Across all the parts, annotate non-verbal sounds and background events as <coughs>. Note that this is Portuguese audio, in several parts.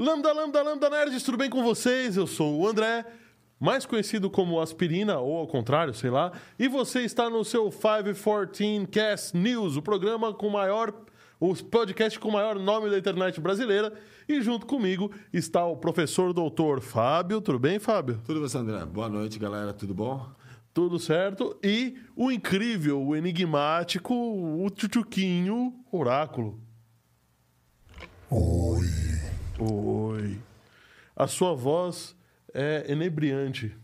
Lambda, lambda, lambda nerds, tudo bem com vocês? Eu sou o André, mais conhecido como Aspirina, ou ao contrário, sei lá. E você está no seu 514 Cast News, o programa com maior, o podcast com o maior nome da internet brasileira. E junto comigo está o professor doutor Fábio. Tudo bem, Fábio? Tudo bem, André? Boa noite, galera. Tudo bom? Tudo certo. E o incrível, o enigmático, o tchutchuquinho Oráculo. Oi. Oi. A sua voz é enebriante,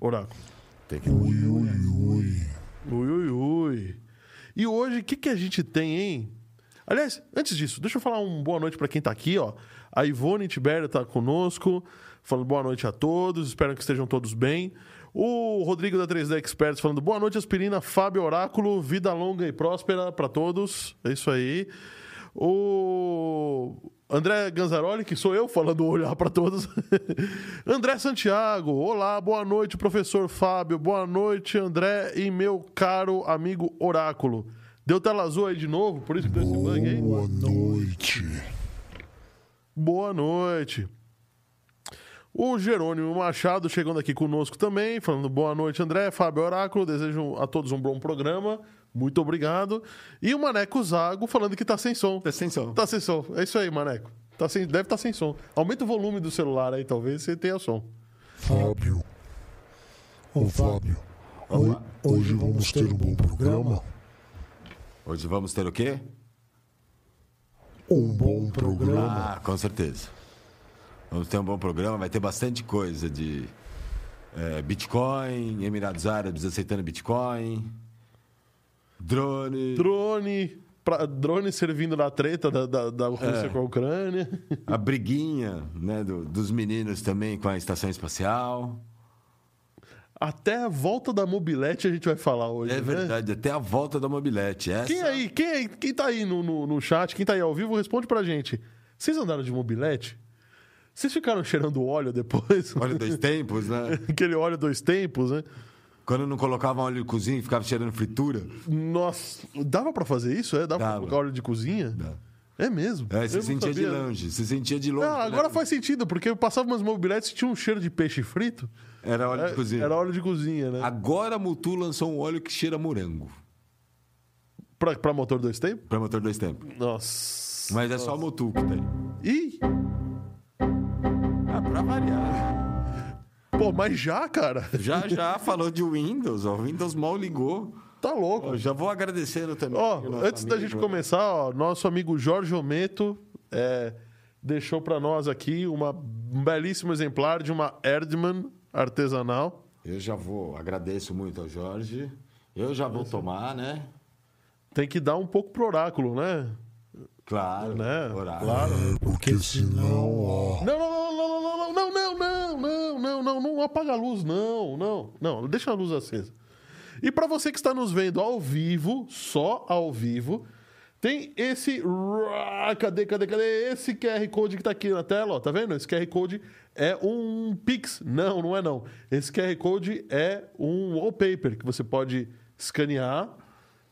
Oráculo. Tem que... Ui, ui, ui. Ui, ui, ui. E hoje, o que, que a gente tem, hein? Aliás, antes disso, deixa eu falar uma boa noite para quem tá aqui, ó. A Ivone Tibério tá conosco, falando boa noite a todos, espero que estejam todos bem. O Rodrigo da 3D Experts falando boa noite, Aspirina, Fábio Oráculo, vida longa e próspera para todos. É isso aí. O André Ganzaroli, que sou eu falando olhar para todos. <laughs> André Santiago, olá, boa noite, professor Fábio, boa noite, André e meu caro amigo Oráculo. Deu tela azul aí de novo, por isso que deu esse bug aí? Boa noite. Boa noite. O Jerônimo Machado chegando aqui conosco também, falando boa noite, André, Fábio Oráculo, desejo a todos um bom programa. Muito obrigado. E o Maneco Zago falando que tá sem som. Tá sem som. Tá sem som. É isso aí, Maneco. Tá sem, deve estar tá sem som. Aumenta o volume do celular aí, talvez você tenha som. Fábio. Ô, Fábio. ho- Hoje vamos ter um bom programa? Hoje vamos ter o quê? Um bom programa. Ah, com certeza. Vamos ter um bom programa, vai ter bastante coisa de é, Bitcoin, Emirados Árabes aceitando Bitcoin, drone, Drone. pra- drone servindo na treta da, da, da Rússia É. com a Ucrânia. a briguinha né, do- dos meninos também com a estação espacial. Até a volta da mobilete a gente vai falar hoje. É né? verdade, até a volta da mobilete. Essa... Quem aí, quem, aí, quem tá aí no, no, no chat, quem tá aí ao vivo, responde pra gente. Vocês andaram de mobilete? Vocês ficaram cheirando óleo depois? Olha dois <laughs> tempos, né? Aquele óleo dois tempos, né? Quando não colocavam óleo de cozinha e ficava cheirando fritura. Nossa, dava pra fazer isso? É? Dava, pra Dava. colocar óleo de cozinha? Dá. É mesmo? É, você sentia de sabia. longe, você sentia de longe. Ah, agora faz sentido, porque eu passava umas mobiletes e tinha um cheiro de peixe frito. Era óleo É, de cozinha. Era óleo de cozinha, né? Agora a Mutu lançou um óleo que cheira morango. Pra, pra motor dois tempos? Pra motor dois tempos. Nossa. Mas é só a Mutu que tem. Ih! Pra variar. Pô, mas já, cara? Já, já falou de Windows, ó. O Windows mal ligou. Tá louco. Ó, já vou agradecendo também. Ó, antes da gente começar, ó, nosso amigo Jorge Ometo é, deixou pra nós aqui uma, um belíssimo exemplar de uma Erdmann artesanal. Eu já vou, agradeço muito ao Jorge. Eu já vou tomar, né? Tem que dar um pouco pro oráculo, né? Claro. Né? Horário. Claro. É, porque senão, ó. Não, não, não, não, não, não, não, não, não, não, não, não apaga a luz, não, não, não, deixa a luz acesa. E para você que está nos vendo ao vivo, só ao vivo, tem esse. Cadê, cadê, cadê? Esse QR Code que tá aqui na tela, ó, tá vendo? Esse QR Code é um Pix. Não, não é não. Esse QR Code é um wallpaper que você pode escanear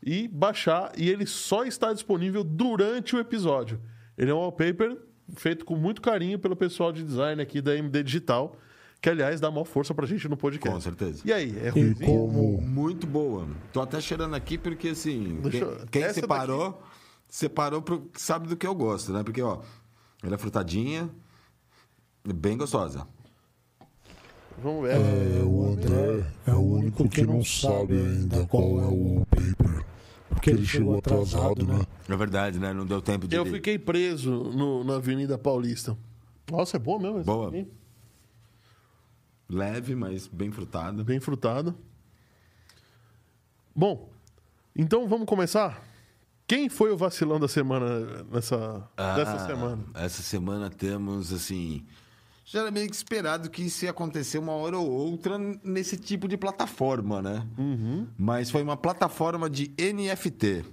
e baixar, e ele só está disponível durante o episódio. Ele é um wallpaper feito com muito carinho pelo pessoal de design aqui da MD Digital, que aliás dá maior força pra gente no podcast. Com certeza. E aí, é ruimzinho? como. Muito boa. Tô até cheirando aqui porque, assim, Deixa quem, quem separou, separou pro, sabe do que eu gosto, né? Porque, ó, ela é frutadinha, bem gostosa. Vamos ver. É, o André é o único que não sabe ainda qual é o paper. Porque ele chegou atrasado, né? É verdade, né? Não deu tempo de. Eu fiquei preso no- na Avenida Paulista. Nossa, é boa mesmo. essa Boa. aqui. Leve, mas bem frutada. Bem frutado. Bom, então vamos começar? Quem foi o vacilão da semana nessa dessa Ah, semana? Essa semana temos, assim. Já era meio que esperado que isso ia acontecer uma hora ou outra nesse tipo de plataforma, né? Uhum. Mas foi uma plataforma de NFT.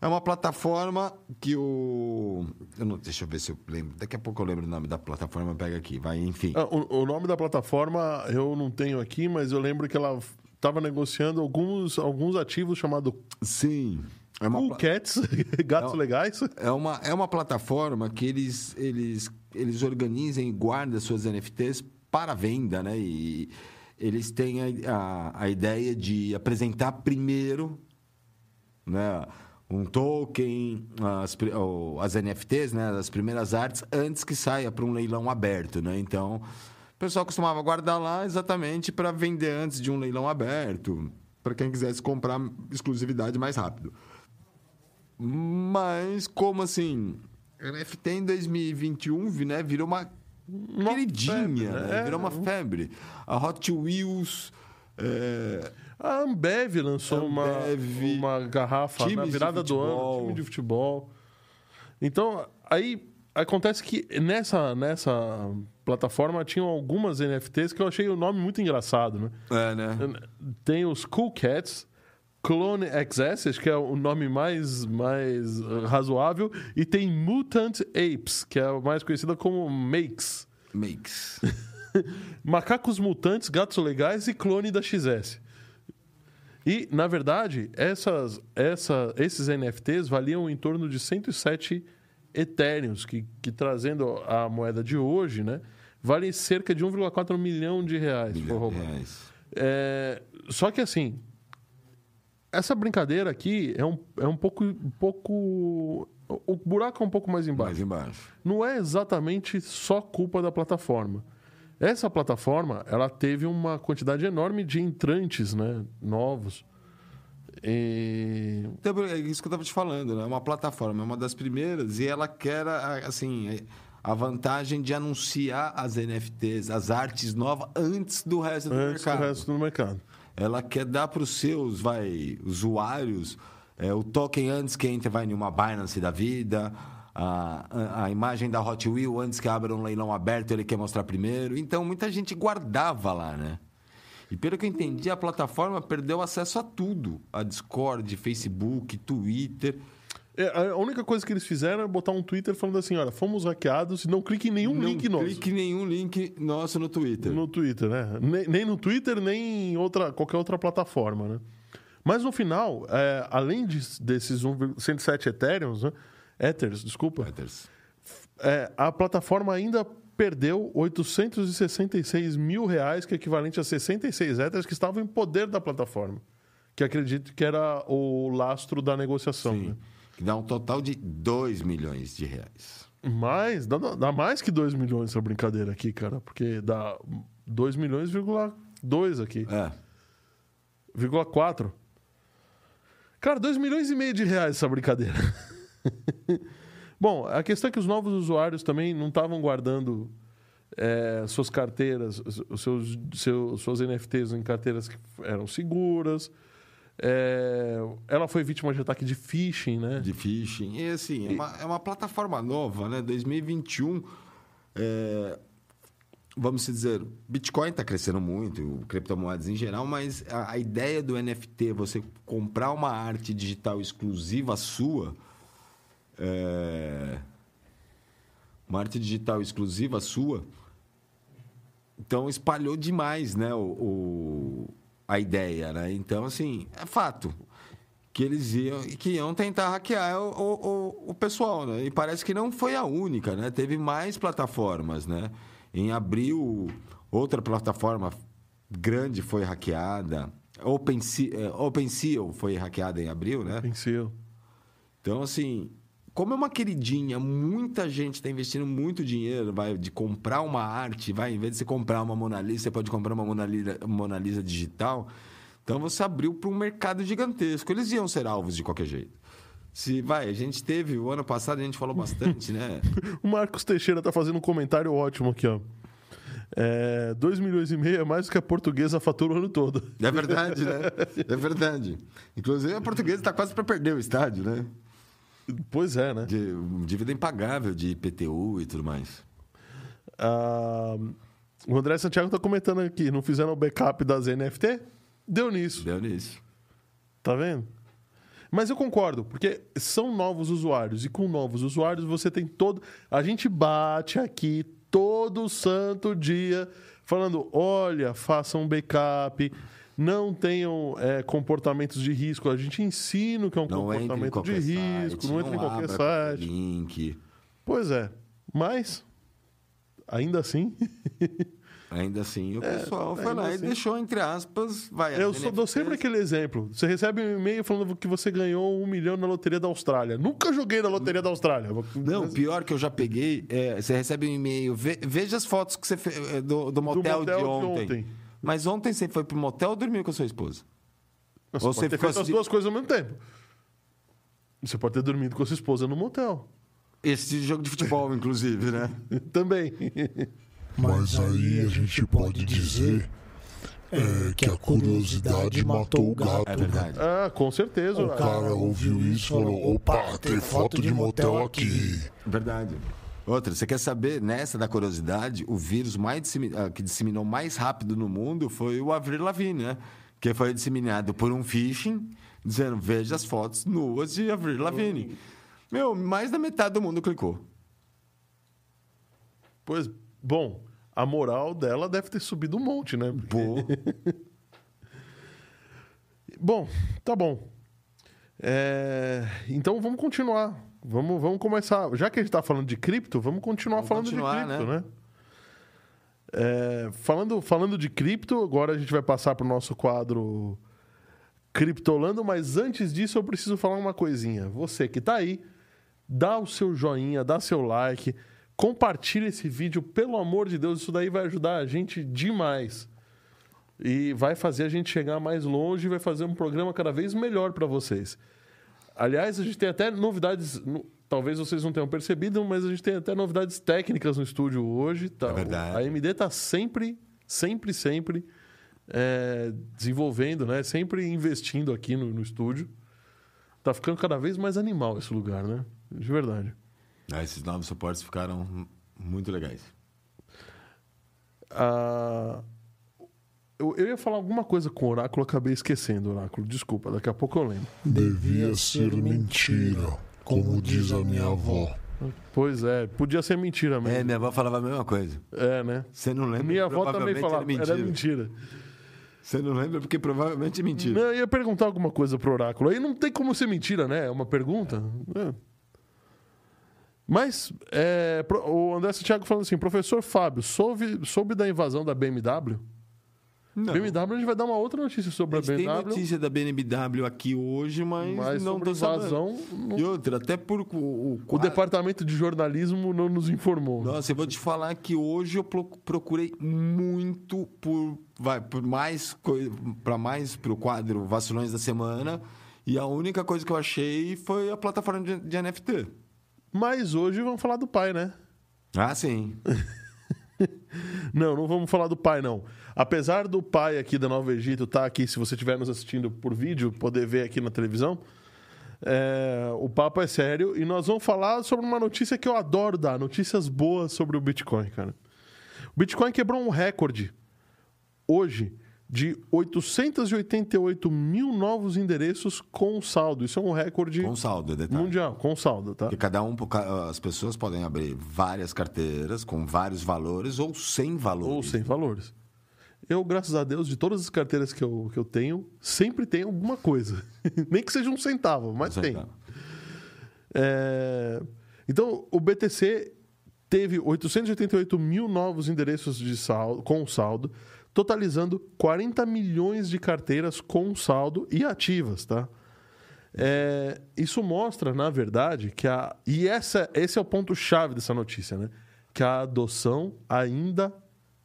É uma plataforma que o. Eu não, deixa eu ver se eu lembro. Daqui a pouco eu lembro o nome da plataforma, pega aqui. Vai, enfim. Ah, o, o nome da plataforma eu não tenho aqui, mas eu lembro que ela estava negociando alguns, alguns ativos chamados Sim. É uma, Cool Cats, <laughs> gatos Não. legais. é uma, é uma plataforma que eles, eles, eles organizam e guardam suas NFTs para venda, né? E eles têm a, a, a ideia de apresentar primeiro né, um token, as, as NFTs, né, as primeiras artes, antes que saia para um leilão aberto. Né? Então, o pessoal costumava guardar lá exatamente para vender antes de um leilão aberto, para quem quisesse comprar exclusividade mais rápido. Mas, como assim, NFT em 2021 né, virou uma Uma queridinha, febre, né? né? virou uma É. febre. A Hot Wheels... é, A Ambev lançou Ambev, uma, uma garrafa na de virada do ano, time de futebol. Então, aí acontece que nessa, nessa plataforma tinham algumas NFTs que eu achei o nome muito engraçado, né? é, né? Tem os Cool Cats, Clone XS, que é o nome mais, mais eh, razoável, e tem Mutant Apes, que é a mais conhecida como Makes. Makes. <laughs> Macacos mutantes, gatos legais e clone da XS. E, na verdade, essas, essa, esses NFTs valiam em torno de 107 etéreos, que, que trazendo a moeda de hoje, né, valem cerca de 1,4 milhão de reais. for roubar. Reais. É, só que assim, essa brincadeira aqui é um, é um pouco, um pouco. O buraco é um pouco mais embaixo Mais embaixo. não é exatamente só culpa da plataforma. Essa plataforma, ela teve uma quantidade enorme de entrantes, né, novos. E... Então, é isso que eu estava te falando, né? É uma plataforma, é uma das primeiras, e ela quer, a- assim, a vantagem de anunciar as NFTs, as artes novas, antes do resto do Antes do mercado. resto do mercado. Ela quer dar para os seus vai, usuários é, o token antes que entre vai em uma Binance da vida, a, a, imagem da Hot Wheel antes que abra um leilão aberto, ele quer mostrar primeiro. Então, muita gente guardava lá, né? E pelo que eu entendi, a plataforma perdeu acesso a tudo. A Discord, Facebook, Twitter. É, a única coisa que eles fizeram é botar um Twitter falando assim: olha, fomos hackeados e não clique em nenhum não link nosso. clique em nenhum link nosso no Twitter. No Twitter, né? Nem, nem no Twitter, nem em outra, qualquer outra plataforma, né? Mas no final, é, além de- desses 1, 107 Ethereums, né? Ethers, desculpa, Twitters. é, a plataforma ainda perdeu 866 mil reais, que é equivalente a 66 Ethers, que estavam em poder da plataforma. Que acredito que era o lastro da negociação. Sim. Né? Que dá um total de 2 milhões de reais. Mais, dá, dá mais que 2 milhões essa brincadeira aqui, cara, porque dá 2 milhões, vírgula 2 aqui. É. Vírgula 4. Cara, 2 milhões e meio de reais essa brincadeira. <laughs> Bom, a questão é que os novos usuários também não estavam guardando é, suas carteiras, os seus, seus, suas NFTs em carteiras que eram seguras. É, ela foi vítima de ataque de phishing, né? de phishing. E assim, é uma, é uma plataforma nova, né? 2021. é, vamos dizer, Bitcoin está crescendo muito, criptomoedas em geral, mas a, a ideia do NFT, você comprar uma arte digital exclusiva sua, é, uma arte digital exclusiva sua, então espalhou demais, né? O, o- a ideia, né? Então, assim, é fato que eles iam, que iam tentar hackear o, o, o- pessoal, né? E parece que não foi a única, né? Teve mais plataformas, né? Em abril, outra plataforma grande foi hackeada. OpenSea, eh, OpenSea foi hackeada em abril, né? Então, assim, como é uma queridinha, muita gente está investindo muito dinheiro, vai, de comprar uma arte, vai, em vez de você comprar uma Mona Lisa, você pode comprar uma Mona Lisa, Mona Lisa digital. Então, você abriu para um mercado gigantesco. Eles iam ser alvos de qualquer jeito. Se, vai, a gente teve, o ano passado a gente falou bastante, né? <laughs> O Marcos Teixeira tá fazendo um comentário ótimo aqui, ó. É, 2 milhões e meio é mais do que a portuguesa fatura o ano todo. É verdade, né? É verdade. Inclusive, a portuguesa está quase para perder o estádio, né? Pois é, né? De, dívida impagável de IPTU e tudo mais. Ah, o André Santiago tá comentando aqui, não fizeram o backup das NFT? Deu nisso, Deu nisso. tá vendo? Mas eu concordo, porque são novos usuários, e com novos usuários você tem todo. A gente bate aqui todo santo dia falando: olha, faça um backup, não tenham é, comportamentos de risco. A gente ensina o que é um Não entre comportamento de risco, site, não entra em qualquer site. Link. Pois é, mas ainda assim, <laughs> Ainda assim, o pessoal foi É, lá assim. e deixou, entre aspas, vai. eu só dou sempre aquele exemplo. Você recebe um e-mail falando que você ganhou um milhão na loteria da Austrália. Nunca joguei na loteria da Austrália. Não, pior que eu já peguei, é, você recebe um e-mail, ve- veja as fotos que você fez é, do, do motel, motel de de ontem. Mas ontem você foi pro motel ou dormiu com a sua esposa? Você Ou você pode ter feito as duas coisas ao mesmo tempo. Você pode ter dormido com a sua esposa no motel. Esse jogo de futebol, <laughs> inclusive, né? Também. Mas aí a gente pode dizer é, que a curiosidade matou o gato. É né? ah, com certeza. O cara ouviu isso e falou: opa, tem foto de motel aqui. Verdade. Outra, você quer saber, nessa da curiosidade, o vírus mais dissemi- ah, que disseminou mais rápido no mundo foi o Avril Lavigne, né? Que foi disseminado por um phishing, dizendo, veja as fotos nuas de Avril Lavigne. Meu, mais da metade do mundo clicou. Pois, bom, a moral dela deve ter subido um monte, né? Pô, <laughs> Bom, tá bom. É, Então vamos continuar. Vamos, vamos começar. Já que a gente está falando de cripto, vamos continuar Vamos falando continuar, de cripto, né? né? É, falando, falando de cripto, agora a gente vai passar para o nosso quadro Criptolando, mas antes disso eu preciso falar uma coisinha. Você que está aí, dá o seu joinha, dá seu like, compartilha esse vídeo, pelo amor de Deus, isso daí vai ajudar a gente demais. E vai fazer a gente chegar mais longe e vai fazer um programa cada vez melhor para vocês. Aliás, a gente tem até novidades, no- talvez vocês não tenham percebido, mas a gente tem até novidades técnicas no estúdio hoje. Tá? É verdade. A AMD está sempre, sempre, sempre é, desenvolvendo, né? Sempre investindo aqui no, no estúdio. Tá ficando cada vez mais animal esse lugar, né? De verdade. Ah, esses novos suportes ficaram muito legais. Ah, eu, eu ia falar alguma coisa com o Oráculo, acabei esquecendo, Oráculo. Desculpa, daqui a pouco eu lembro. Devia ser mentira, como diz a minha avó. Pois é, podia ser mentira É, mesmo. minha avó falava a mesma coisa. É, né? Você não lembra? Minha avó também falava, era era mentira. mentira. Você não lembra porque provavelmente é mentira. Não, eu ia perguntar alguma coisa pro Oráculo. Aí não tem como ser mentira, né? É uma pergunta. É. Mas é, o André Santiago falando assim, professor Fábio, soube, soube da invasão da BMW? Não. BMW, a gente vai dar uma outra notícia sobre A a gente tem BMW. notícia da BMW aqui hoje, mas, Mas não sobre invasão, não- E outra, até por o, o, o departamento de jornalismo não nos informou. Nossa, eu vou te falar que hoje eu pro- procurei muito por vai por mais para mais pro quadro vacilões da semana e a única coisa que eu achei foi a plataforma de, de NFT. Mas hoje vamos falar do pai, né? Ah, sim. <laughs> Não, não vamos falar do pai, não. Apesar do pai aqui da Nova Egito estar aqui, se você estiver nos assistindo por vídeo, poder ver aqui na televisão, é, o papo é sério e nós vamos falar sobre uma notícia que eu adoro dar, notícias boas sobre o Bitcoin, cara. O Bitcoin quebrou um recorde hoje de 888 mil novos endereços com saldo. Isso é um recorde Com saldo, detalhe. mundial, com saldo, tá? Porque cada um, as pessoas podem abrir várias carteiras com vários valores ou sem valores. Ou sem valores. Eu, graças a Deus, de todas as carteiras que eu, que eu tenho, sempre tem alguma coisa. <laughs> Nem que seja um centavo, mas Sem tem. valor. É, Então, o BTC teve 888 mil novos endereços de saldo, com saldo, totalizando 40 milhões de carteiras com saldo e ativas, tá? É, isso mostra, na verdade, que a. E essa, esse é o ponto-chave dessa notícia, né? Que a adoção ainda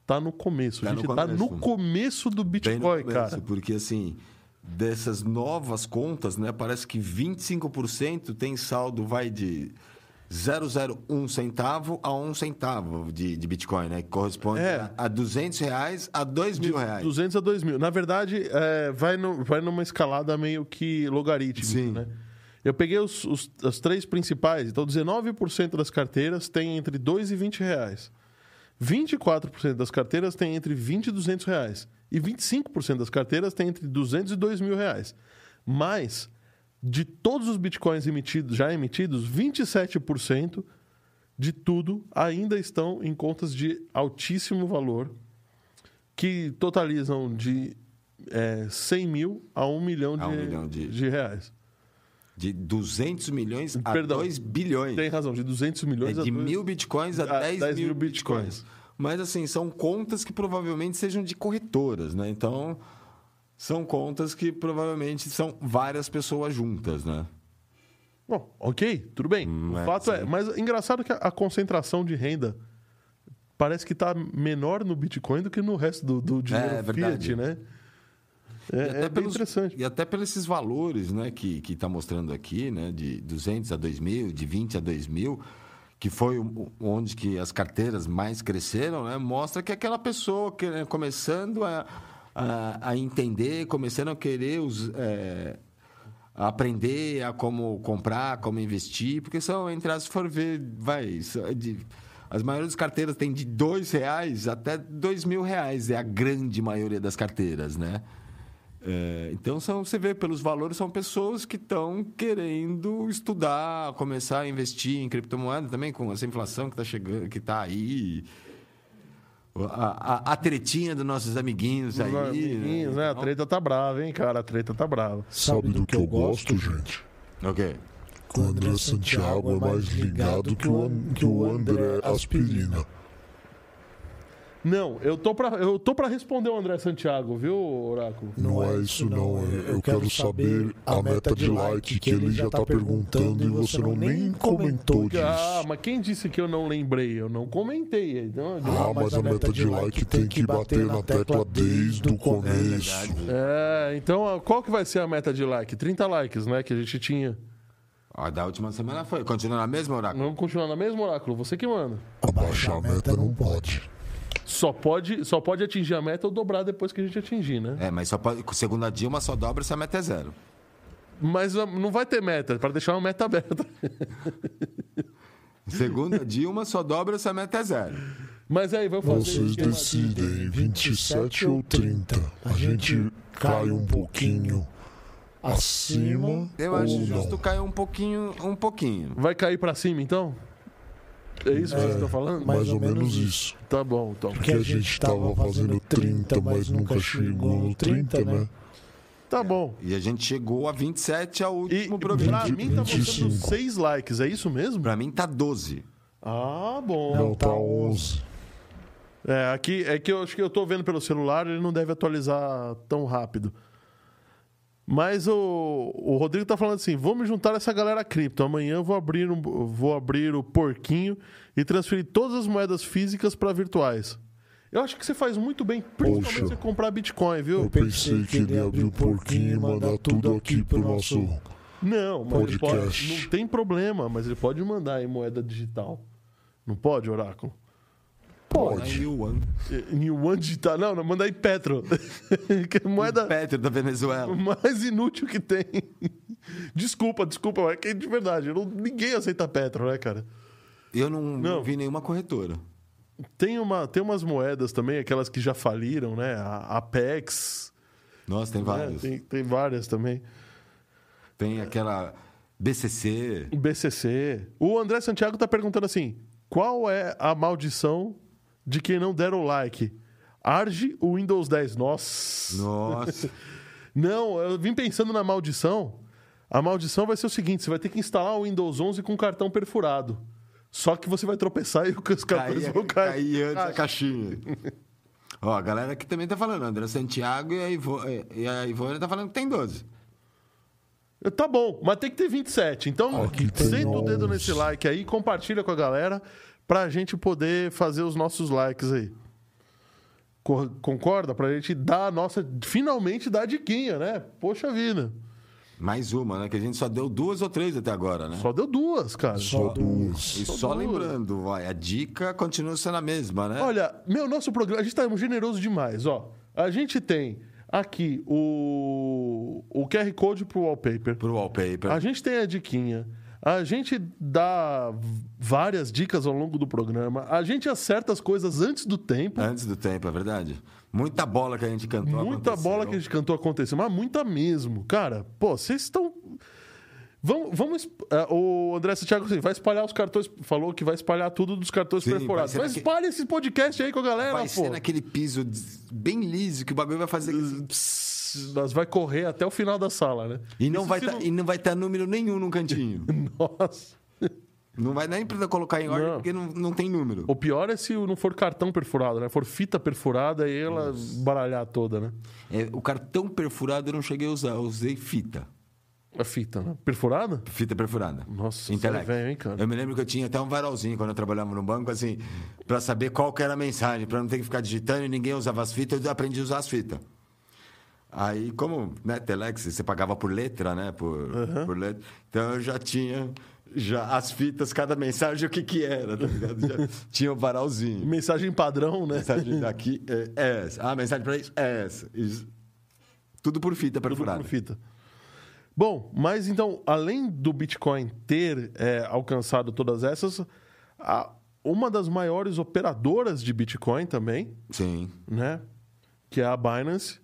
está no começo. Tá a no gente está no começo. começo do no Bitcoin, começo, cara. Porque assim, dessas novas contas, né, parece que 25% tem saldo, vai de 001 centavo a 1 centavo de, de Bitcoin, né? Que corresponde É. a, a 200 reais a 2 mil reais. 200 a 2 mil. Na verdade, é, vai, no- vai numa escalada meio que logarítmica, Sim. né? Eu peguei os, os, as três principais. Então, 19% das carteiras têm entre 2 e 20 reais. 24% das carteiras têm entre 20 e 200 reais. E 25% das carteiras têm entre 200 e 2 mil reais. Mas, de todos os bitcoins emitidos, já emitidos, 27% de tudo ainda estão em contas de altíssimo valor que totalizam de é, 100 mil a 1 milhão de, A um milhão de- de reais. De 200 milhões a Perdão. 2 bilhões. Tem razão, de 200 milhões É a de mil bitcoins a a 10, 10 mil mil bitcoins. bitcoins. Mas, assim, são contas que provavelmente sejam de corretoras, né? Então, são contas que provavelmente são várias pessoas juntas, né? Bom, ok, tudo bem. Hum, o é, fato é, mas engraçado que a, concentração de renda parece que está menor no Bitcoin do que no resto do, do dinheiro É, verdade. fiat, né? É, é bem interessante. E até pelos esses valores né, que está mostrando aqui, né, de 200 a 2 mil, de 20 a 2 mil, que foi onde que as carteiras mais cresceram, né, mostra que aquela pessoa que, né, começando a, a, a entender, começando a querer os, é, a aprender a como comprar, como investir, porque são, entre as, se for ver, vai, são de- as maiores carteiras têm de dois reais até dois mil reais, é a grande maioria das carteiras, né? É, então são, você vê pelos valores são pessoas que estão querendo estudar, começar a investir em criptomoeda também com essa inflação que está chegando, que está aí. A, a, a tretinha dos nossos amiguinhos aí. Os amiguinhos, né? A Então, treta tá brava, hein, cara? A treta tá brava. Sabe do que eu gosto, gente? Ok. O André Santiago é mais ligado que o, que o André Aspirina. Não, eu tô pra, eu tô pra responder o André Santiago, viu, Oráculo? Não é isso não, eu quero saber a meta de like que ele já tá perguntando e você não nem comentou Ah, disso. mas quem disse que eu não lembrei? Eu não comentei. Então, Ah, mas a meta de like tem que bater na tecla desde o começo. É, então ah, qual que vai ser a meta de like? 30 likes, né? Que a gente tinha. A da última semana foi. Continua na mesma, Oráculo? Vamos continuar na mesma, Oráculo? Você que manda. Abaixar a meta não pode. Só pode, só pode atingir a meta ou dobrar depois que a gente atingir, né? É, mas só pode, segundo a Dilma, só dobra se a meta é zero. Mas ah, não vai ter meta, para deixar uma meta aberta. <laughs> Segundo a Dilma, só dobra se a meta é zero. Mas aí, vamos fazer Vocês decidem 27 ou 30. A gente cai um pouquinho acima Eu ou acho não. justo cair um pouquinho, um pouquinho. Vai cair pra cima, então? É isso que vocês estão falando? Mais ou menos isso. Tá bom, então. Porque a gente tava fazendo 30, mas nunca chegou no 30, né? Tá bom. E a gente chegou a 27 ao E último pra programa. mim tá mostrando 25. 6 likes, é isso mesmo? Pra mim tá 12. Ah, bom. Não, tá 11. É, aqui é que eu acho que eu tô vendo pelo celular, ele não deve atualizar tão rápido. Mas o, o Rodrigo tá falando assim: vamos juntar essa galera cripto. Amanhã eu vou abrir, um, vou abrir o porquinho e transferir todas as moedas físicas para virtuais. Eu acho que você faz muito bem, principalmente Poxa. você comprar Bitcoin, viu? Eu pensei que ele ia abrir o porquinho e mandar tudo aqui pro nosso. Não, mas ele pode, Podcast. não tem problema, mas ele pode mandar em moeda digital. Não pode, Oráculo? Pode. Aí o One. Yuan digital. Não, não, manda em Petro. <laughs> Que é moeda Petro da Venezuela. <laughs> mais inútil que tem. Desculpa, desculpa, mas é que de verdade, não- ninguém aceita Petro, né, cara? Eu não, não Não. vi nenhuma corretora. Tem, uma, tem umas moedas também, aquelas que já faliram, né? A Apex. Nossa, tem né? várias. Tem, tem várias também. Tem aquela BCC. BCC. O André Santiago tá perguntando assim: qual é a maldição de quem não der o like? Arge o Windows 10. Nossa. Nossa. <laughs> Não, eu vim pensando na maldição. A maldição vai ser o seguinte: você vai ter que instalar o Windows 11 com cartão perfurado. Só que você vai tropeçar <laughs> e os cartões Caía, vão cair. caía antes da caixinha. <laughs> Ó, a galera aqui também tá falando. André Santiago e a, Ivo, e a Ivone tá falando que tem 12. Tá bom, mas tem que ter 27. Então, Aqui senta o dedo 11. nesse like aí, compartilha com a galera pra gente poder fazer os nossos likes aí. Co- Concorda? Pra gente dar a nossa. Finalmente dar a diquinha, né? Poxa vida. Mais uma, né? Que a gente só deu duas ou três até agora, né? Só deu duas, cara. Só duas. E só só duas. lembrando, ó, a dica continua sendo a mesma, né? Olha, meu, nosso programa, a gente tá generoso demais, ó. A gente tem aqui o, o QR Code pro wallpaper. Pro wallpaper. A gente tem a diquinha. A gente dá várias dicas ao longo do programa. A gente acerta as coisas antes do tempo. Antes do tempo, é verdade. Muita bola que a gente cantou. muita aconteceu. bola que a gente cantou aconteceu, mas muita mesmo. Cara, pô, vocês estão. Vamos. vamos ah, o André Santiago assim, vai espalhar os cartões. Falou que vai espalhar tudo dos cartões Sim, perfurados. vai Mas ser espalha esse podcast aí com a galera, Vai pô. ser naquele piso bem liso que o bagulho vai fazer. Nós vai correr até o final da sala, né? E não, Isso vai tá- e não vai ter número nenhum no cantinho. <laughs> Nossa. não vai nem precisar colocar em ordem Não. porque não, não tem número. O pior é se não for cartão perfurado, né? For fita perfurada e ela baralhar toda, né? É, o cartão perfurado eu não cheguei a usar, eu usei fita. A fita, né? Perfurada? Fita perfurada. Nossa, é velho, hein, cara? Eu me lembro que eu tinha até um varalzinho quando eu trabalhava no banco, assim, pra saber qual que era a mensagem, pra não ter que ficar digitando e ninguém usava as fitas, eu aprendi a usar as fitas. Aí, como, né, Telex, você pagava por letra, né, por, por letra, então eu já tinha já as fitas, cada mensagem, o que que era, tá ligado? Já tinha o varalzinho. Mensagem padrão, né? Mensagem daqui é essa. Ah, mensagem pra isso é essa. Isso. Tudo por fita Tudo perfurada. por fita. Bom, mas então, além do Bitcoin ter é, alcançado todas essas, a- uma das maiores operadoras de Bitcoin também, Sim. né? Que é a Binance,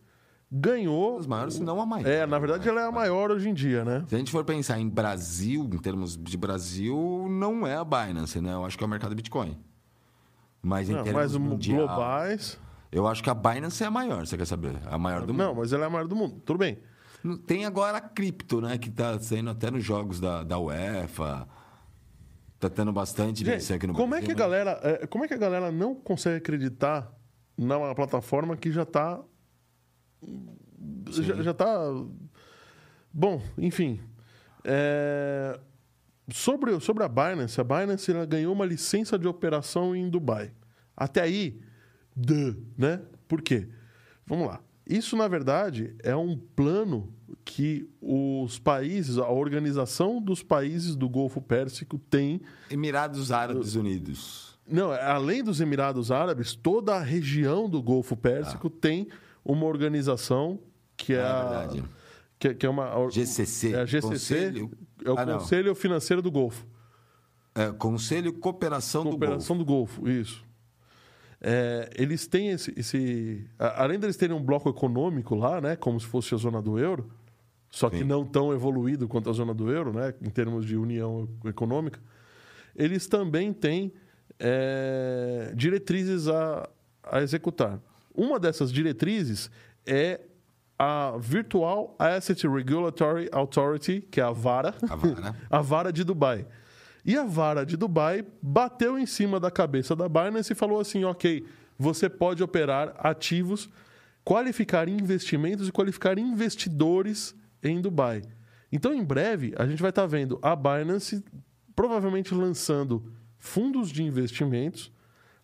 ganhou. Os maiores, se não a maior. É, na verdade, ela é a maior hoje em dia, né? Se a gente for pensar em Brasil, em termos de Brasil, não é a Binance, né? Eu acho que é o mercado Bitcoin. Mas em Não, termos mas mundial, globais. eu acho que a Binance é a maior, você quer saber? A maior do Não, mundo. mas ela é a maior do mundo. Tudo bem. Tem agora a cripto, né? Que tá saindo até nos jogos da, da UEFA. Tá tendo bastante Gente, aqui no como é Brasil. que a mas- galera, é, como é que a galera não consegue acreditar numa plataforma que já está já, já tá bom, enfim. É, sobre sobre a Binance, a Binance ganhou uma licença de operação em Dubai. Até aí, duh, né? Por quê? Vamos lá. Isso na verdade é um plano que os países, a organização dos países do Golfo Pérsico tem Emirados Árabes Unidos. não, além dos Emirados Árabes, toda a região do Golfo Pérsico tem uma organização que é, É a, que, que é uma GCC. é a GCC, Conselho- é o Ah, não. Conselho Financeiro do Golfo, É, Conselho Cooperação do Cooperação do Golfo, isso. É, eles têm esse, esse- além deles terem um bloco econômico lá, né, como se fosse a zona do euro, só que Sim. não tão evoluído quanto a zona do euro, né, em termos de união econômica, eles também têm é, diretrizes a, a executar. Uma dessas diretrizes é a Virtual Asset Regulatory Authority, que é a VARA, A vara. <laughs> a vara de Dubai. E a vara de Dubai bateu em cima da cabeça da Binance e falou assim: ok, você pode operar ativos, qualificar investimentos e qualificar investidores em Dubai. Então, em breve, a gente vai estar vendo a Binance provavelmente lançando fundos de investimentos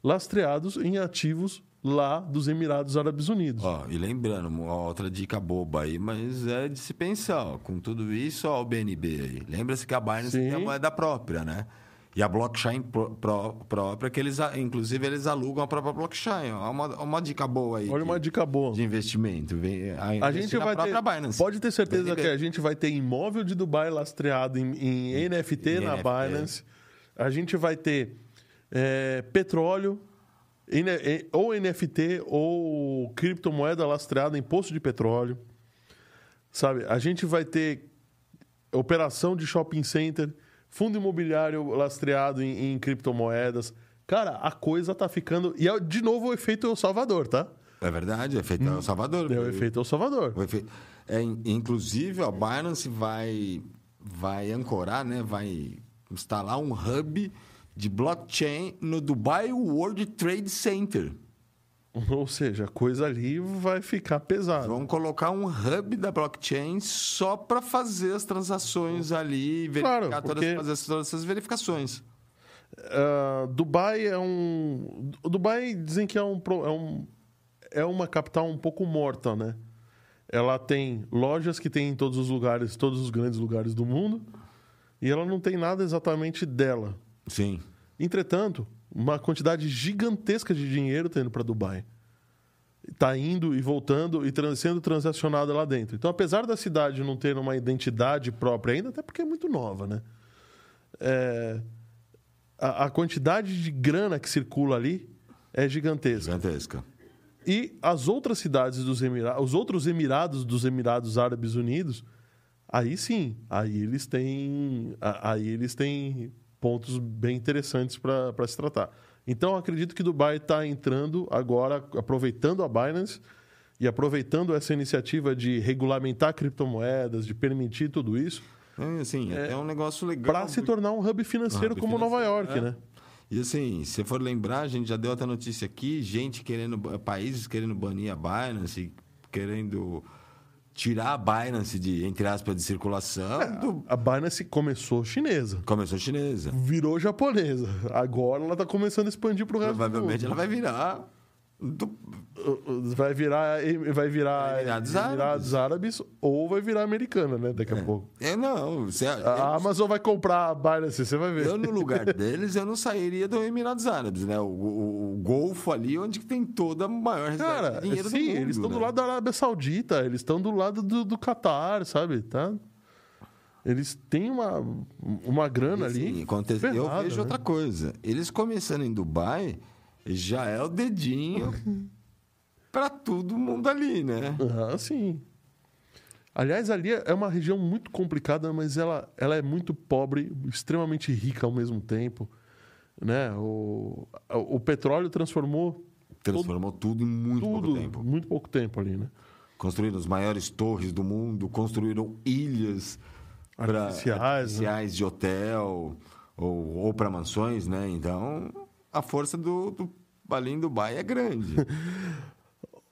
lastreados em ativos lá dos Emirados Árabes Unidos. Ó, e lembrando, uma outra dica boba aí, mas é de se pensar, ó, com tudo isso, ó, o BNB aí. Lembra-se que a Binance Sim. tem a moeda própria, né? E a blockchain pró- pró- própria, que eles, inclusive, eles alugam a própria blockchain. Ó, uma, uma dica boa aí. Olha de- uma dica boa. de investimento. Vem, a, A gente vai ter, Binance. pode ter certeza BNB. que a gente vai ter imóvel de Dubai lastreado em, em NFT em na NFT. Binance. A gente vai ter é, petróleo, ou NFT ou criptomoeda lastreada em posto de petróleo. Sabe? A gente vai ter operação de shopping center, fundo imobiliário lastreado em, em criptomoedas. Cara, a coisa tá ficando. E é de novo o efeito El Salvador, tá? É verdade, é feito em El Salvador. É o efeito El Salvador. O é, in- inclusive, a Binance vai, vai ancorar, né? vai instalar um hub de blockchain no Dubai World Trade Center. Ou seja, a coisa ali vai ficar pesada. Vão colocar um hub da blockchain só para fazer as transações ali, verificar Claro, todas, porque- fazer todas essas verificações. Ah, Dubai é um. Dubai dizem que é, um, é, um, é uma capital um pouco morta, né? Ela tem lojas que tem em todos os lugares, todos os grandes lugares do mundo, e ela não tem nada exatamente dela. Sim. Entretanto, uma quantidade gigantesca de dinheiro está indo para Dubai. Está indo e voltando e tran- sendo transacionada lá dentro. Então, apesar da cidade não ter uma identidade própria ainda, até porque é muito nova, né? É, a, a quantidade de grana que circula ali é gigantesca. Gigantesca. E as outras cidades dos Emirados, os outros Emirados dos Emirados Árabes Unidos, aí sim, aí eles têm, aí eles têm pontos bem interessantes para se tratar. Então, eu acredito que Dubai está entrando agora, aproveitando a Binance e aproveitando essa iniciativa de regulamentar criptomoedas, de permitir tudo isso, É, assim, é, um negócio legal. para se tornar um hub financeiro hub como Nova financeiro, York, é. né? E assim, se for lembrar, a gente já deu outra notícia aqui, gente querendo, países querendo banir a Binance, querendo tirar a Binance de, entre aspas, de circulação. do- A Binance começou chinesa, Começou chinesa. virou japonesa. Agora ela está começando a expandir para o resto Provavelmente ela vai virar. Do- Vai virar, vai virar Emirados Emirados Árabes ou vai virar americana, né? Daqui a pouco. Eu não. Você, A Amazon vai comprar a Binance, você vai ver. eu, no lugar <laughs> deles, eu não sairia do Emirados Árabes, né? O, o- o Golfo ali, onde tem toda a maior Cara, de dinheiro sim, do mundo. eles estão do né? lado da Arábia Saudita, eles estão do lado do, do Catar, sabe? Tá? Eles têm uma, uma grana ali. Sim, eu vejo né? outra coisa. Eles começando em Dubai, já é o dedinho para todo mundo ali, né? Ah, sim. Aliás, ali é uma região muito complicada, mas ela, ela é muito pobre, extremamente rica ao mesmo tempo. Né? O, o petróleo transformou Transformou tudo em muito tudo pouco tempo. muito pouco tempo ali, né? Construíram as maiores torres do mundo, construíram ilhas pra- Artificiais, né? artificiais de hotel ou, ou para mansões, né? Então, a força do, do Dubai é grande. <laughs>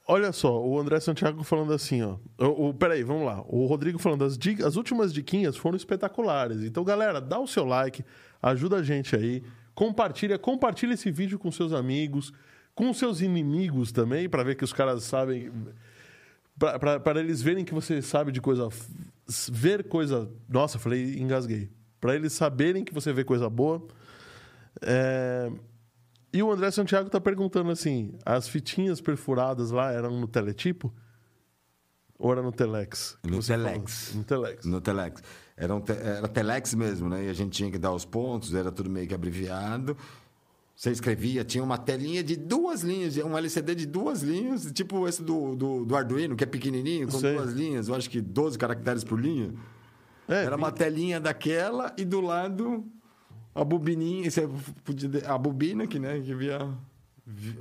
Olha só, o André Santiago falando assim, ó. O, o- peraí, vamos lá. O Rodrigo falando, as, as últimas diquinhas foram espetaculares. Então, galera, dá o seu like, ajuda a gente aí. Compartilha, compartilha esse vídeo com seus amigos, com seus inimigos também, para ver que os caras sabem. para eles verem que você sabe de coisa. Ver coisa. Nossa, falei, engasguei. Para eles saberem que você vê coisa boa. É, E o André Santiago tá perguntando assim: as fitinhas perfuradas lá eram no teletipo? Ou era no Telex? No Telex. No Telex. No Telex. Era, um te- era Telex mesmo, né? E a gente tinha que dar os pontos, era tudo meio que abreviado. Você escrevia, tinha uma telinha de duas linhas, um LCD de duas linhas, tipo esse do, do, do Arduino, que é pequenininho, com Sei. duas linhas, eu acho que 12 caracteres por linha. É, Era uma telinha daquela e do lado a bobininha, você podia- a bobina que, né, que via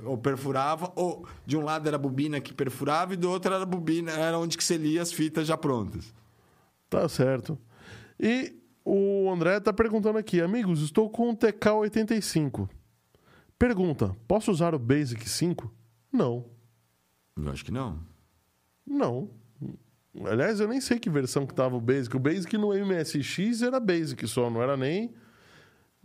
ou perfurava, ou de um lado era a bobina que perfurava e do outro era a bobina, era onde que você lia as fitas já prontas. Tá certo. E o André tá perguntando aqui: amigos, estou com o TK85. Pergunta: posso usar o Basic 5? Não. Eu acho que não. Não. Aliás, eu nem sei que versão que tava o Basic. O Basic no MSX era Basic só, não era nem.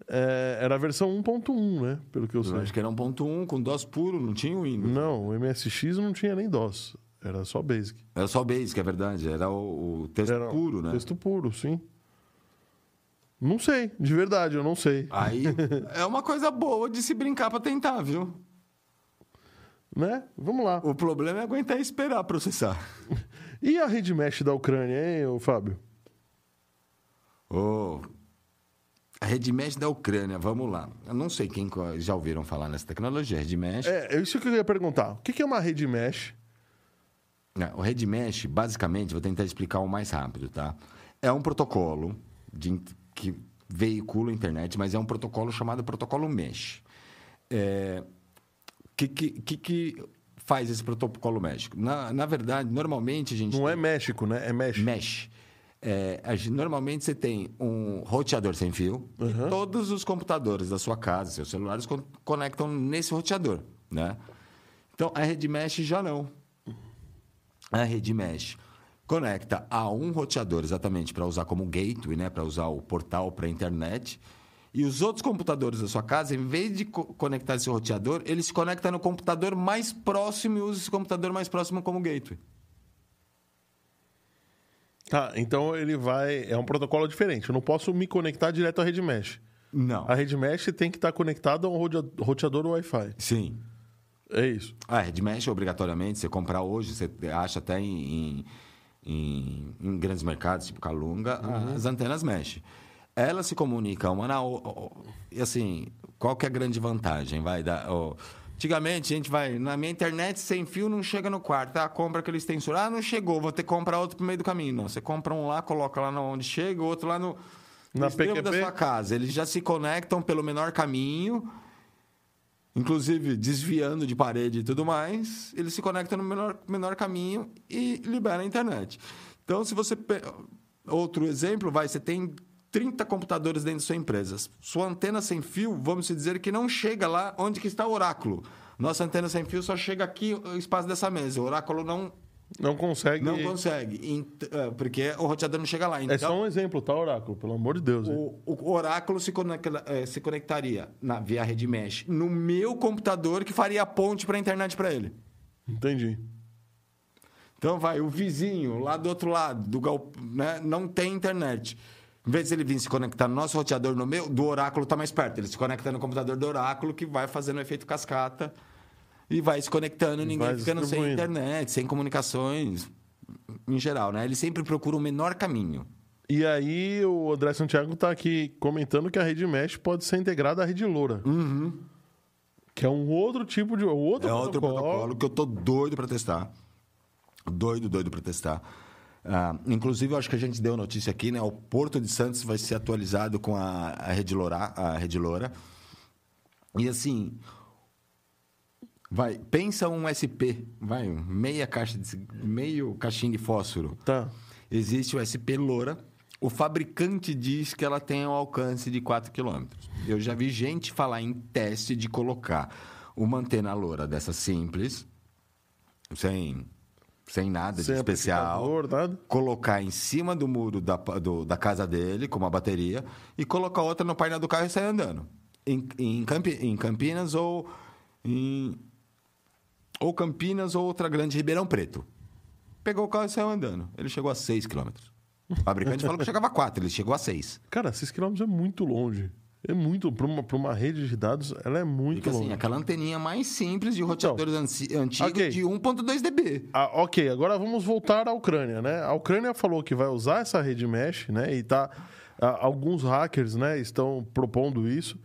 É, era a versão 1.1, né? Pelo que eu Eu sei. acho que era 1.1 com DOS puro, não tinha o Windows. Não, o MSX não tinha nem DOS. Era só Basic. Era só Basic, é verdade. Era o, o texto Era puro, né? Texto puro, sim. Não sei, de verdade, eu não sei. Aí <laughs> é uma coisa boa de se brincar pra tentar, viu? Né? Vamos lá. O problema é aguentar e esperar processar. <laughs> E a rede mesh da Ucrânia, hein, ô Fábio? Ô, a rede mesh da Ucrânia, vamos lá. Eu não sei quem já ouviram falar nessa tecnologia, rede mesh. É, é isso que eu ia perguntar. O que é uma rede mesh? É, O rede mesh, basicamente, vou tentar explicar o mais rápido, tá? É um protocolo de que veicula a internet, mas é um protocolo chamado protocolo mesh. É, que, que, que, faz esse protocolo mesh? Na, na verdade, normalmente a gente Não é México, né? É mesh. É, normalmente você tem um roteador sem fio e todos os computadores da sua casa, seus celulares, con- conectam nesse roteador, né? Então, a rede mesh já não. A rede mesh conecta a um roteador exatamente para usar como gateway, né? Para usar o portal para a internet. E os outros computadores da sua casa, em vez de co- conectar esse roteador, ele se conecta no computador mais próximo e usa esse computador mais próximo como gateway. Tá, então ele vai. É um protocolo diferente. Eu não posso me conectar direto à rede mesh. Não. A rede mesh tem que estar conectada a um roteador Wi-Fi. Sim. É isso. A rede mesh, obrigatoriamente, você comprar hoje, você acha até em, em, em grandes mercados, tipo Calunga, as antenas mesh. Elas se comunicam uma na outra. E assim, qual que é a grande vantagem? Vai dar. ó, Antigamente, a gente vai. Na minha internet, sem fio, não chega no quarto. Ah, compra aquele extensor. Ah, não chegou, vou ter que comprar outro pro meio do caminho. Não, você compra um lá, coloca lá onde chega, o outro lá no, no Na extremo PQP? da sua casa. Eles já se conectam pelo menor caminho inclusive desviando de parede e tudo mais, ele se conecta no menor, menor caminho e libera a internet. Então, se você. Outro exemplo, vai, você tem 30 computadores dentro da sua empresa. Sua antena sem fio, vamos dizer que não chega lá onde que está o oráculo. Nossa antena sem fio só chega aqui o espaço dessa mesa. O oráculo não, Não consegue. não consegue, eh, porque o roteador não chega lá. Então, É só um exemplo, tá, Oráculo? Pelo amor de Deus. o, o oráculo se, conecta- eh, se conectaria na, via rede mesh no meu computador que faria a ponte para a internet para ele. Entendi. Então vai, o vizinho lá do outro lado, do né, não tem internet. Em vez de ele vir se conectar no nosso roteador no meu, do oráculo está mais perto. Ele se conecta no computador do oráculo que vai fazendo o efeito cascata e vai se conectando, ninguém Vai ficando sem internet, sem comunicações em geral, né? Ele sempre procura o menor caminho. E aí o André Santiago tá aqui comentando que a rede mesh pode ser integrada à rede loura. Que é um outro tipo de. Outro é outro protocolo que eu tô doido para testar. Doido, doido para testar. Ah, inclusive, eu acho que a gente deu notícia aqui, né? O Porto de Santos vai ser atualizado com a, a Rede Loura, a Rede Loura. E assim, vai, pensa um SP, vai, meia caixa de, meio caixinha de fósforo. Tá. Existe o SP Loura. O fabricante diz que ela tem um alcance de 4 km. Eu já vi gente falar em teste de colocar uma antena loura dessa simples, sem, sem nada Sem de especial, nada. colocar em cima do muro da, do- da casa dele, com uma bateria, e colocar outra no painel do carro e sair andando. Em, em, Campi- em Campinas ou em. Ou Campinas ou outra grande Ribeirão Preto. Pegou o carro e saiu andando. Ele chegou a 6 km. O fabricante falou que chegava a 4, ele chegou a 6. Cara, 6 km é muito longe. É muito. Para uma, pra uma rede de dados, ela é muito Fica assim, longe. aquela anteninha mais simples de roteadores anci- antigos ok. de 1.2 dB. Ah, ok, agora vamos voltar à Ucrânia, né? A Ucrânia falou que vai usar essa rede mesh, né? E tá, ah, alguns hackers, né, estão propondo isso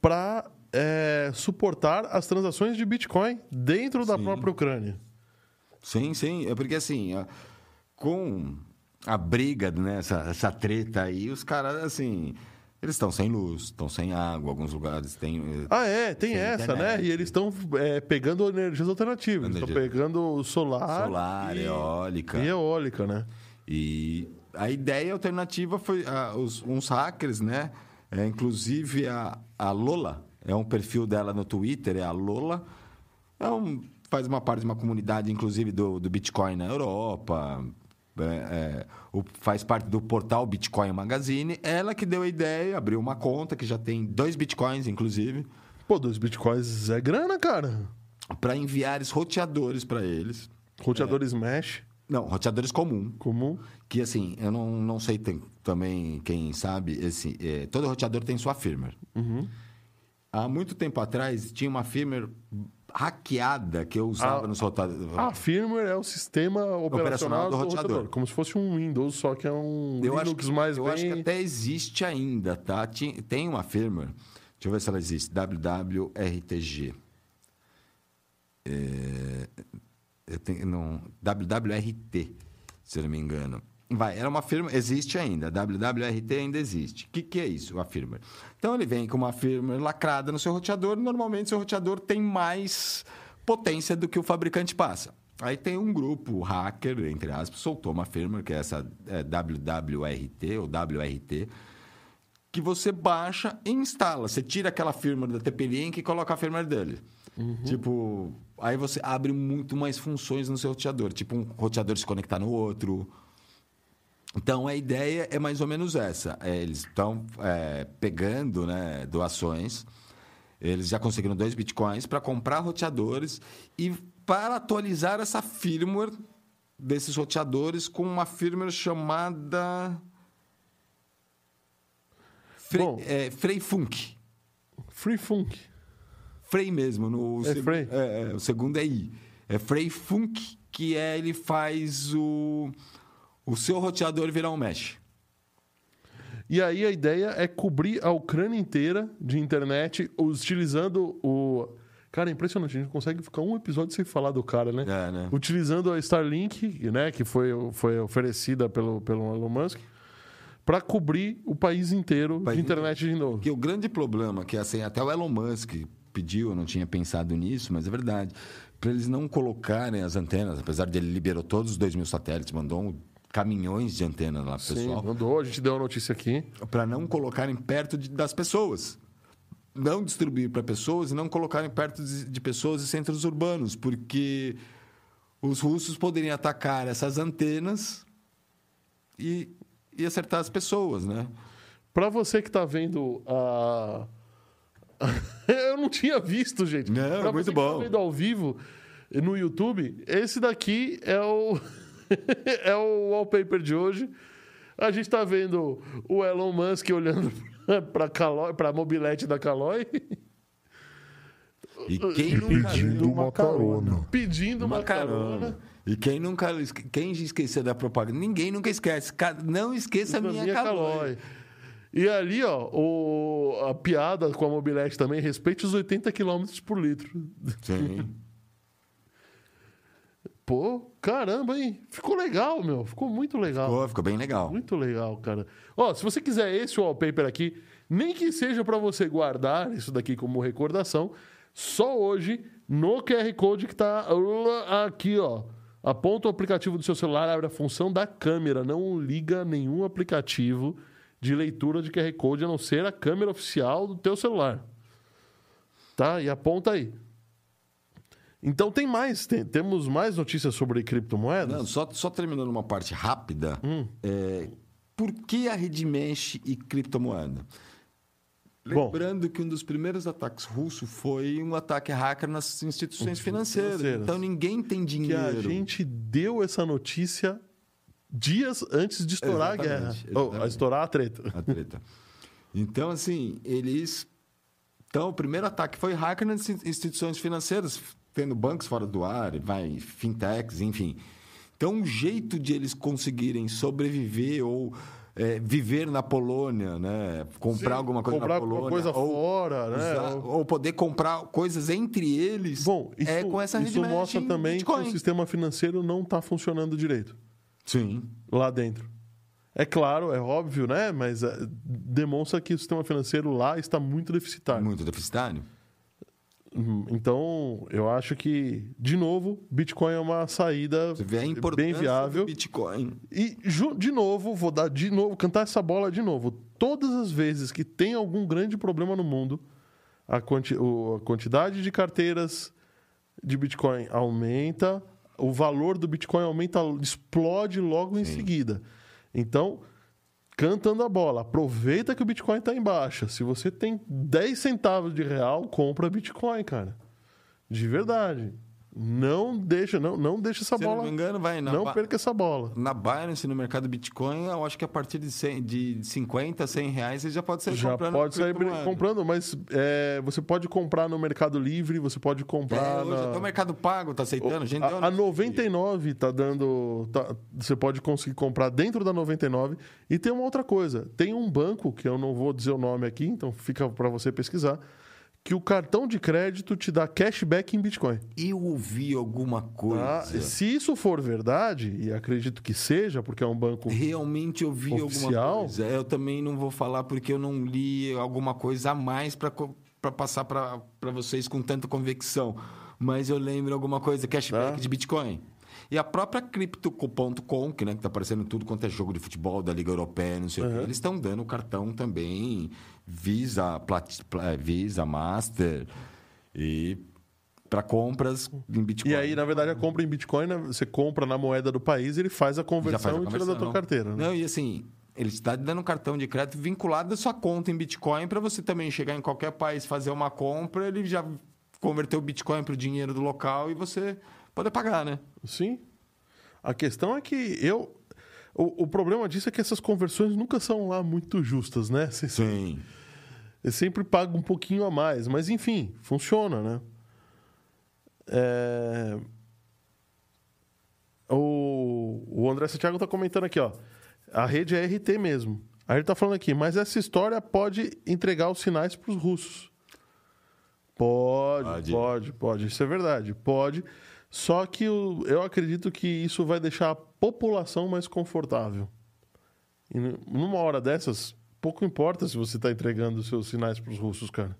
para suportar as transações de Bitcoin dentro da própria Ucrânia. Sim, sim. É porque assim, com a briga, né, essa, essa treta aí, os caras, assim, eles estão sem luz, estão sem água, alguns lugares têm. eh, Ah, é, tem essa, internet. né? E eles estão é, pegando energias alternativas. Estão Energia- pegando solar, Solar, e, eólica. e eólica, né? E a ideia alternativa foi ah, os, uns hackers, né? É, inclusive a, a Lola, é um perfil dela no Twitter, é a Lola. É um- faz uma parte de uma comunidade, inclusive, do, do Bitcoin na Europa. É, é, o- faz parte do portal Bitcoin Magazine. Ela que deu a ideia, abriu uma conta que já tem dois Bitcoins, inclusive, Pô, dois bitcoins é grana, cara. para enviar os roteadores para eles. Roteadores mesh, Não, roteadores comum. comum. Que assim, eu não, não sei tem- também quem sabe, esse, é, todo roteador tem sua firmware. Há muito tempo atrás tinha uma firmware hackeada que eu usava Ah, nos roteadores. A firmware é o sistema operacional, do, roteador. Como se fosse um Windows, só que é um eu Linux que- mais eu bem... acho que até existe ainda, tá? Tem uma firmware, deixa eu ver se ela existe, WWRTG. É, eu tenho, não, WWRT, se eu não me engano. Vai, era uma firma, existe ainda, WWRT ainda existe. O que, que é isso, a firmware? Então ele vem com uma firmware lacrada no seu roteador, normalmente seu roteador tem mais potência do que o fabricante passa. Aí tem um grupo hacker, entre aspas, soltou uma firmware, que é essa é, WWRT ou WRT, que você baixa e instala. Você tira aquela firmware da TP-Link e coloca a firmware dele. Tipo, aí você abre muito mais funções no seu roteador. Tipo, um roteador se conectar no outro. Então, a ideia é mais ou menos essa. É, eles estão é, pegando né, doações. Eles já conseguiram dois bitcoins para comprar roteadores e para atualizar essa firmware desses roteadores com uma firmware chamada Frei, Bom. é, Frei Funk. Free Funk. Frei mesmo. No É seg- Frei? é, é, o segundo é I. É Frei Funk, que é ele faz o, o seu roteador virar um mesh. E aí a ideia é cobrir a Ucrânia inteira de internet utilizando o... Cara, é impressionante. A gente consegue ficar um episódio sem falar do cara, né? É, né? Utilizando a Starlink, né? Que foi, foi oferecida pelo, pelo Elon Musk. Para cobrir o país inteiro País de internet de novo. Porque o grande problema, que assim, até o Elon Musk pediu, eu não tinha pensado nisso, mas é verdade. Para eles não colocarem as antenas, apesar de ele liberou todos os 2 mil satélites, mandou um, caminhões de antenas lá pro Sim, pessoal, mandou, a gente deu a notícia aqui. para não colocarem perto de- das pessoas. Não distribuir para pessoas e não colocarem perto de, de pessoas e centros urbanos, porque os russos poderiam atacar essas antenas e, e acertar as pessoas, né? Pra você que tá vendo a. <laughs> Eu não tinha visto, gente. Não, pra muito você que bom. Tá vendo ao vivo no YouTube, esse daqui é o. <laughs> é o wallpaper de hoje. A gente tá vendo o Elon Musk olhando <laughs> Calói, pra mobilete da Calói, E quem Pedindo uma carona. pedindo uma, uma carona. carona. E quem nunca quem esqueceu da propaganda? Ninguém nunca esquece. Não esqueça a minha, minha calói. Calói. E ali, ó, o, a piada com a mobilete também, respeite os 80 km por litro. Sim. <laughs> Pô, caramba, hein? Ficou legal, meu. Ficou muito legal. Pô, ficou bem legal. Muito legal, cara. Ó, se você quiser esse wallpaper aqui, nem que seja para você guardar isso daqui como recordação, só hoje no QR Code que tá aqui, ó. Aponta o aplicativo do seu celular, abre a função da câmera, não liga nenhum aplicativo de leitura de QR Code a não ser a câmera oficial do teu celular. Tá? E aponta aí. Então tem mais, tem- temos mais notícias sobre criptomoedas? Não, só, só terminando uma parte rápida. Hum. é, por que a rede mesh e criptomoeda? Bom. Lembrando que um dos primeiros ataques russos foi um ataque hacker nas instituições financeiras. financeiras. Então ninguém tem que dinheiro. a gente deu essa notícia dias antes de estourar a guerra. Exatamente, Oh, a exatamente. estourar a treta. a treta. Então, assim, eles. Então, o primeiro ataque foi hacker nas instituições financeiras, tendo bancos fora do ar, vai, fintechs, enfim. Então, um jeito de eles conseguirem sobreviver ou é, viver na Polônia, né? comprar Sim, alguma coisa comprar na alguma Polônia. coisa ou fora, né? usar- Ou- poder comprar coisas entre eles Bom, isso, é com essa isso mostra também que Bitcoin. o sistema financeiro não está funcionando direito Sim. lá dentro. É claro, é óbvio, né? Mas é, demonstra que o sistema financeiro lá está muito deficitário. Muito deficitário. Hum, Então, eu acho que, de novo, Bitcoin é uma saída bem viável. Bitcoin. E, de novo, vou dar de novo, cantar essa bola de novo. Todas as vezes que tem algum grande problema no mundo, a, quanti- a quantidade de carteiras de Bitcoin aumenta, o valor do Bitcoin aumenta, explode logo em seguida. Então, cantando a bola, aproveita que o Bitcoin está em baixa. Se você tem 10 centavos de real, compra Bitcoin, cara. De verdade. Não deixa, não, não deixa essa Se eu não bola. me engano, vai na Não ba- perca essa bola. Na Binance, no mercado Bitcoin, eu acho que a partir de, 100, de 50, 100 reais, você já pode sair Já comprando. pode sair comprando, mas é, você pode comprar no Mercado Livre, você pode É, comprar hoje na... até o Mercado Pago tá aceitando. A gente A, a 99 tá dando. tá- você pode conseguir comprar dentro da 99. E tem uma outra coisa: tem um banco, que eu não vou dizer o nome aqui, então fica para você pesquisar, que o cartão de crédito te dá cashback em Bitcoin. Eu ouvi alguma coisa. tá? Se isso for verdade, e acredito que seja, porque é um banco. Realmente eu vi Oficial? alguma coisa. Eu também não vou falar porque eu não li alguma coisa a mais para passar para vocês com tanta convicção. Mas eu lembro alguma coisa, cashback Tá. de Bitcoin. E a própria Crypto.com, que né, que tá aparecendo tudo quanto é jogo de futebol da Liga Europeia, não sei o quê, eles estão dando o cartão também Visa, Plat, Pla- Visa, Master e para compras em Bitcoin. E aí, na verdade, a compra em Bitcoin, né, você compra na moeda do país, ele faz a conversão faz a e tira da tua carteira. né? Não, e assim, ele está dando um cartão de crédito vinculado à sua conta em Bitcoin para você também chegar em qualquer país, fazer uma compra, ele já converteu o Bitcoin para o dinheiro do local e você poder pagar, né? Sim. A questão é que eu. O, o problema disso é que essas conversões nunca são lá muito justas, né? Você, Sim. você sempre paga um pouquinho a mais, mas enfim, funciona, né? É, O, o André Santiago está comentando aqui, ó. A rede é RT mesmo. Aí ele está falando aqui, mas essa história pode entregar os sinais para os russos. Pode, Pode. pode, pode, Isso é verdade. Pode. Só que o- eu acredito que isso vai deixar a população mais confortável. E nu- numa hora dessas, pouco importa se você está entregando seus sinais para os russos, cara.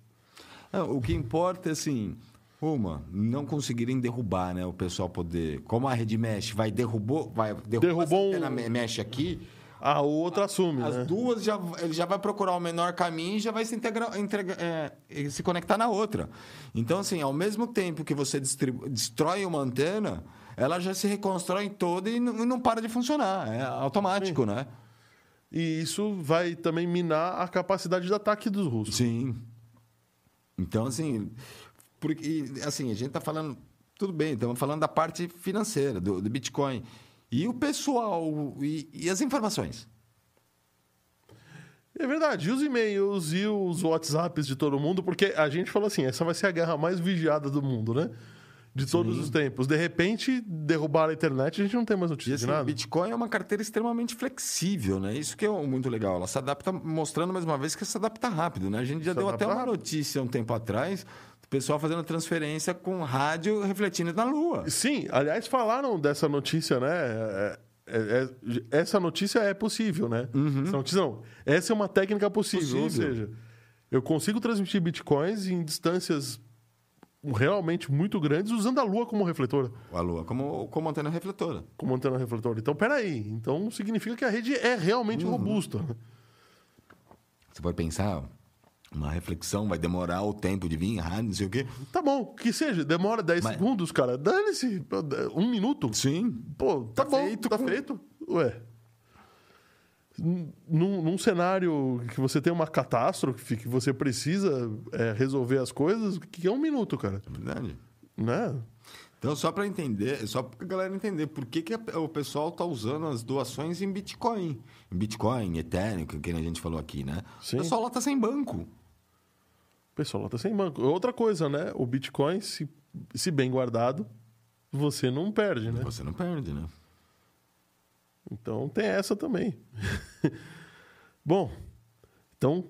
Não, o que importa é assim, uma, não conseguirem derrubar, né? O pessoal poder. Como a rede mesh vai derrubou, vai derrubou, um- me- mesh aqui, A outra assume, as né? duas já ele já vai procurar o menor caminho e já vai se integrar, é, se conectar na outra. Então assim, ao mesmo tempo que você destrói uma antena, ela já se reconstrói toda e não, e não para de funcionar. É automático, né? E isso vai também minar a capacidade de ataque dos russos. Sim. Então, assim, porque, assim, a gente está falando. Tudo bem, estamos falando da parte financeira, do, do Bitcoin. E o pessoal, e, e as informações? É verdade, e os e-mails e os WhatsApps de todo mundo, porque a gente falou assim, essa vai ser a guerra mais vigiada do mundo, né? De todos os tempos. De repente, derrubaram a internet a gente não tem mais E notícia assim, de o nada. Bitcoin é uma carteira extremamente flexível, né? Isso que é muito legal. Ela se adapta, mostrando mais uma vez que se adapta rápido, né? A gente já Se deu até uma rápido. notícia um tempo atrás pessoal fazendo transferência com rádio refletindo na Lua. Sim, aliás, falaram dessa notícia, né? É- é- é- essa notícia é possível, né? Essa notícia não. Essa é uma técnica possível, ou Possível. seja, eu consigo transmitir bitcoins em distâncias realmente muito grandes usando a Lua como refletor, A Lua como, como antena refletora. como antena refletor. Então, peraí. Então, significa que a rede é realmente robusta. Você pode pensar, uma reflexão vai demorar o tempo de vir, rádio, não sei o quê. Tá bom, que seja, demora 10 Mas- segundos, cara. Dane-se. Um minuto. Sim. Pô, tá, Tá bom, feito tá com- feito. Ué. Num, num cenário que você tem uma catástrofe, que você precisa é, resolver as coisas, que é um minuto, cara. É verdade. Né? Então, só para entender, só para a galera entender, por que, que a- o pessoal tá usando as doações em Bitcoin? Em Bitcoin, Ethereum, que, que a gente falou aqui, né? Sim. O pessoal lá tá sem banco. O pessoal lá tá sem banco. Outra coisa, né? O Bitcoin, se, se bem guardado, você não perde, né? Você não perde, né? Então tem essa também. <laughs> Bom, então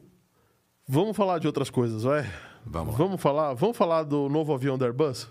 vamos falar de outras coisas, vai? Vamos lá. Vamos falar, vamos falar do novo avião da Airbus?